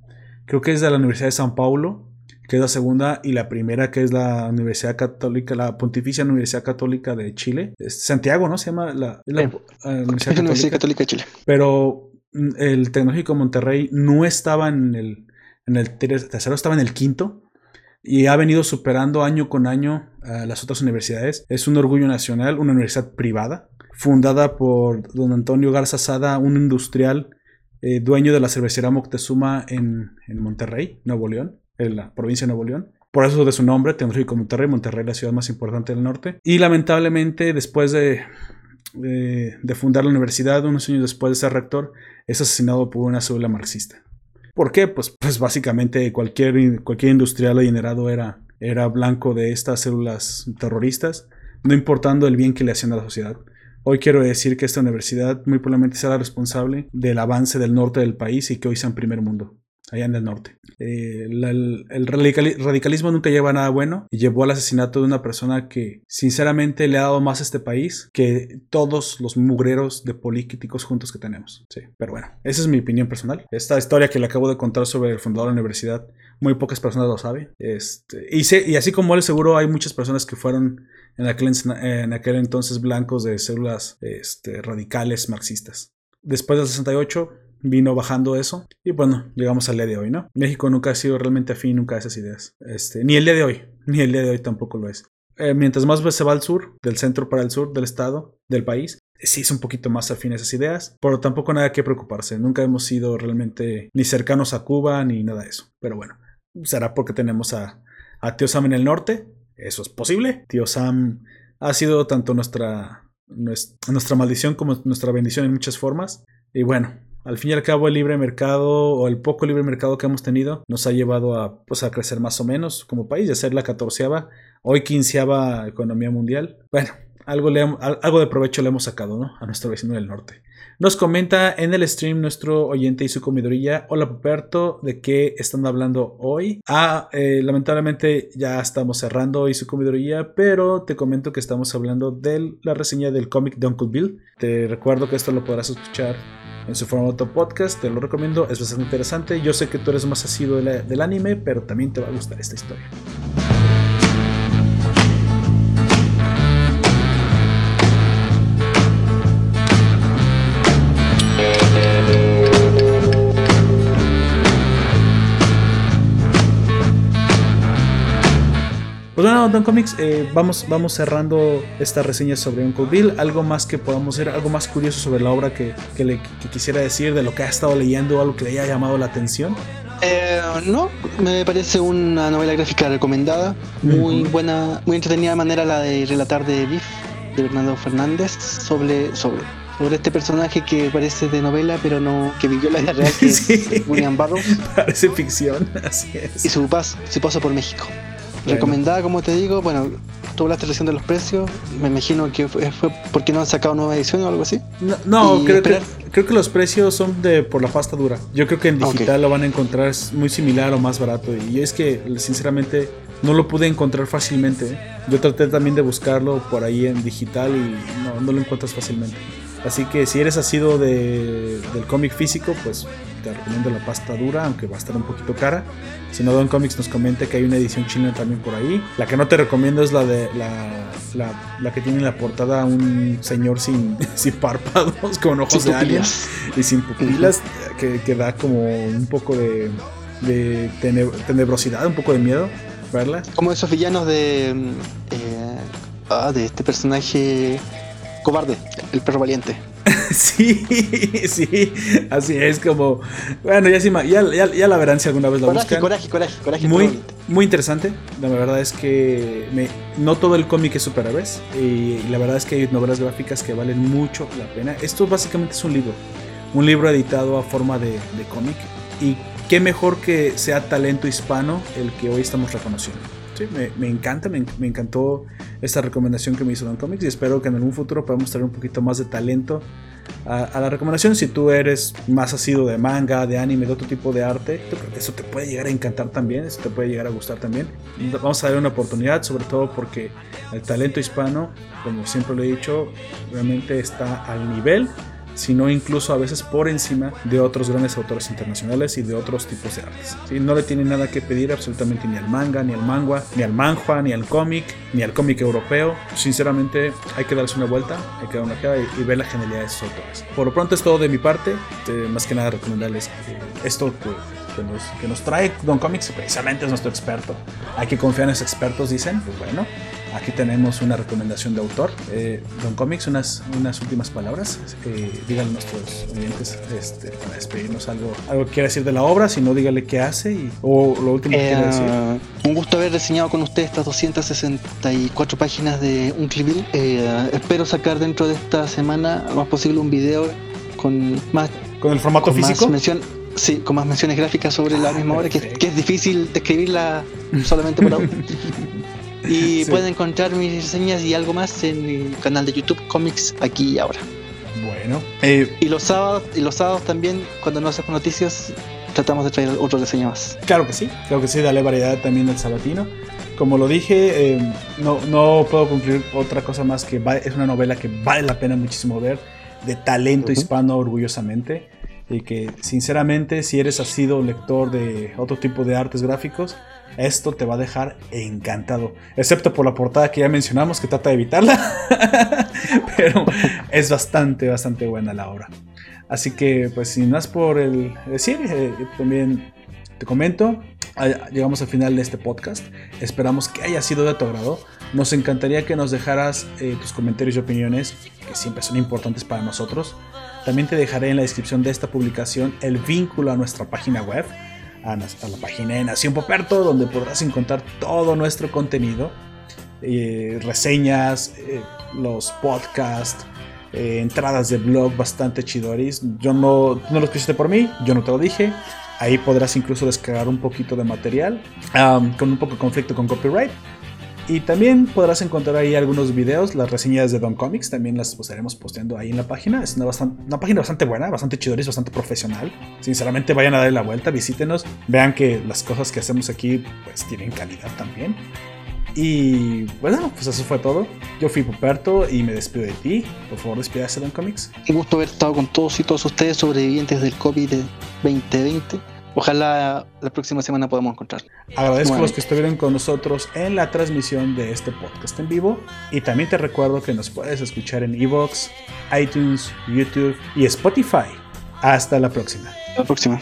creo que es de la Universidad de San Paulo, que es la segunda, y la primera que es la Universidad Católica, la Pontificia Universidad Católica de Chile. Santiago, ¿no? Se llama la, Universidad, Católica. de Chile. Pero mm, el Tecnológico Monterrey no estaba en el, en el tercero, estaba en el quinto y ha venido superando año con año a las otras universidades. Es un orgullo nacional, una universidad privada fundada por don Antonio Garza Sada, un industrial eh, dueño de la cervecería Moctezuma en, Monterrey, Nuevo León, en la provincia de Nuevo León. Por eso de su nombre, Tecnológico Monterrey, Monterrey la ciudad más importante del norte. Y lamentablemente, después de, fundar la universidad, unos años después de ser rector, es asesinado por una célula marxista. ¿Por qué? Pues, pues básicamente cualquier, cualquier industrial adinerado era, era blanco de estas células terroristas, no importando el bien que le hacían a la sociedad. Hoy quiero decir que esta universidad muy probablemente será responsable del avance del norte del país y que hoy sea en primer mundo, allá en el norte. Eh, el, radicalismo nunca lleva a nada bueno y llevó al asesinato de una persona que sinceramente le ha dado más a este país que todos los mugreros de políticos juntos que tenemos. Sí, pero bueno, esa es mi opinión personal. Esta historia que le acabo de contar sobre el fundador de la universidad, muy pocas personas lo saben. Este, y, así como él, seguro hay muchas personas que fueron en aquel, en aquel entonces blancos de células este, radicales marxistas. Después del 68 vino bajando eso y bueno, llegamos al día de hoy, ¿no? México nunca ha sido realmente afín nunca a esas ideas. Este, ni el día de hoy, ni el día de hoy tampoco lo es. Eh, mientras más se va al sur, del centro para el sur del estado, del país, sí es un poquito más afín a esas ideas, pero tampoco nada que preocuparse. Nunca hemos sido realmente ni cercanos a Cuba ni nada de eso. Pero bueno, será porque tenemos a, a Tío Sam en el norte eso es posible. Tío Sam ha sido tanto nuestra, nuestra maldición como nuestra bendición en muchas formas. Y bueno, al fin y al cabo el libre mercado o el poco libre mercado que hemos tenido nos ha llevado a, pues, a crecer más o menos como país, de ser la catorceava, hoy quinceava economía mundial. Bueno, algo, algo de provecho le hemos sacado ¿no? a nuestro vecino del norte. Nos comenta en el stream nuestro oyente y su comidorilla. Hola Puperto, ¿de qué están hablando hoy? Ah, eh, lamentablemente ya estamos cerrando hoy su comidorilla, pero te comento que estamos hablando de la reseña del cómic de Uncle Bill. Te recuerdo que esto lo podrás escuchar en su formato podcast, te lo recomiendo, es bastante interesante. Yo sé que tú eres más asiduo del anime, pero también te va a gustar esta historia. Pues bueno, Don Comics, eh, vamos, vamos cerrando esta reseña sobre Uncle Bill. Algo más que podamos ver, algo más curioso sobre la obra que, le quisiera decir, de lo que ha estado leyendo, algo que le haya llamado la atención. Eh, no, me parece una novela gráfica recomendada, muy buena, muy entretenida manera la de relatar de Biff, de Bernardo Fernández, sobre, sobre, sobre este personaje que parece de novela, pero no que vivió la vida real, que es William Barrows. Parece ficción, así es. Y su, pas, su paso por México. Recomendada, como te digo, bueno, tú hablaste recién de los precios, me imagino que fue, porque no han sacado nueva edición o algo así. No, creo, que, creo que los precios son de por la pasta dura. Yo creo que en digital lo van a encontrar muy similar o más barato. Y es que, sinceramente, no lo pude encontrar fácilmente. ¿eh? Yo traté también de buscarlo por ahí en digital y no, no lo encuentras fácilmente. Así que si eres asido de, del cómic físico, pues te recomiendo la pasta dura, aunque va a estar un poquito cara. Si no, Don Comics nos comenta que hay una edición china también por ahí. La que no te recomiendo es la de la, la, que tiene en la portada un señor sin, sin párpados, con ojos de alien y sin pupilas, que, que, da como un poco de, de tenebrosidad, un poco de miedo verla. Como esos villanos de, eh, ah, de este personaje cobarde, el perro valiente. sí, sí, así es como. Bueno, ya, ya, ya, la verán si alguna vez la buscan. Coraje, coraje, coraje. Muy, muy interesante. La verdad es que no todo el cómic es superhéroes. Y, la verdad es que hay novelas gráficas que valen mucho la pena. Esto básicamente es un libro. un libro editado a forma de, de cómic. Y qué mejor que sea talento hispano el que hoy estamos reconociendo. Me, encanta, me, encantó esta recomendación que me hizo Don Comics y espero que en algún futuro podamos traer un poquito más de talento a, a la recomendación. Si tú eres más asido de manga, de anime, de otro tipo de arte, eso te puede llegar a encantar también, eso te puede llegar a gustar también. Vamos a dar una oportunidad, sobre todo porque el talento hispano, como siempre lo he dicho, realmente está al nivel sino incluso a veces por encima de otros grandes autores internacionales y de otros tipos de artes. ¿sí? No le tiene nada que pedir absolutamente ni al manga, ni al manga, ni al manhua, ni al cómic, ni al cómic europeo. Sinceramente hay que darse una vuelta, hay que dar una cara y, ver la genialidad de esos autores. Por lo pronto es todo de mi parte, eh, más que nada recomendarles esto que, que, nos, que nos trae Don Comics, precisamente es nuestro experto. Hay que confiar en los expertos, dicen, pues bueno. Aquí tenemos una recomendación de autor. Eh, Don Comics, unas, unas últimas palabras. Eh, díganle a nuestros oyentes este, para despedirnos algo, algo que quiera decir de la obra, si no, dígale qué hace y, o lo último que eh, quiera decir. Un gusto haber diseñado con usted estas 264 páginas de un Clipbill. espero sacar dentro de esta semana, lo más posible, un video con más. ¿Con el formato con físico? Más mención, sí, con más menciones gráficas sobre la misma obra, que, que, es difícil describirla solamente por audio. Y sí. pueden encontrar mis reseñas y algo más en mi canal de YouTube Comics aquí y ahora. Bueno. Eh, y los sábados y los sábados también cuando no hacemos noticias tratamos de traer otra reseña más. Claro que sí, claro que sí, dale variedad también al sabatino. Como lo dije, eh, no, no puedo concluir otra cosa más que va, es una novela que vale la pena muchísimo ver, de talento uh -huh. hispano orgullosamente, y que sinceramente si eres sido lector de otro tipo de artes gráficos, esto te va a dejar encantado. Excepto por la portada que ya mencionamos, que trata de evitarla. Pero es bastante, bastante buena la obra. Así que, pues, sin más por el decir, eh, también te comento. Llegamos al final de este podcast. Esperamos que haya sido de tu agrado. Nos encantaría que nos dejaras eh, tus comentarios y opiniones, que siempre son importantes para nosotros. También te dejaré en la descripción de esta publicación el vínculo a nuestra página web a, la página de Nación Poperto, donde podrás encontrar todo nuestro contenido, eh, reseñas, eh, los podcasts, eh, entradas de blog bastante chidoris. Yo no, no lo escuchaste por mí, yo no te lo dije. Ahí podrás incluso descargar un poquito de material con un poco de conflicto con copyright. Y también podrás encontrar ahí algunos videos, las reseñas de Don Comics, también las estaremos posteando ahí en la página. Es una, bastante, una página bastante buena, bastante chidoris, bastante profesional. Sinceramente vayan a darle la vuelta, visítenos, vean que las cosas que hacemos aquí pues tienen calidad también. Y bueno, pues eso fue todo. Yo fui Puperto y me despido de ti. Por favor, despídase Don Comics. Un gusto haber estado con todos y todos ustedes sobrevivientes del COVID 2020. Ojalá la próxima semana podamos encontrar. Agradezco a los que estuvieron con nosotros en la transmisión de este podcast en vivo. Y también te recuerdo que nos puedes escuchar en Evox, iTunes, YouTube y Spotify. Hasta la próxima. Hasta la próxima.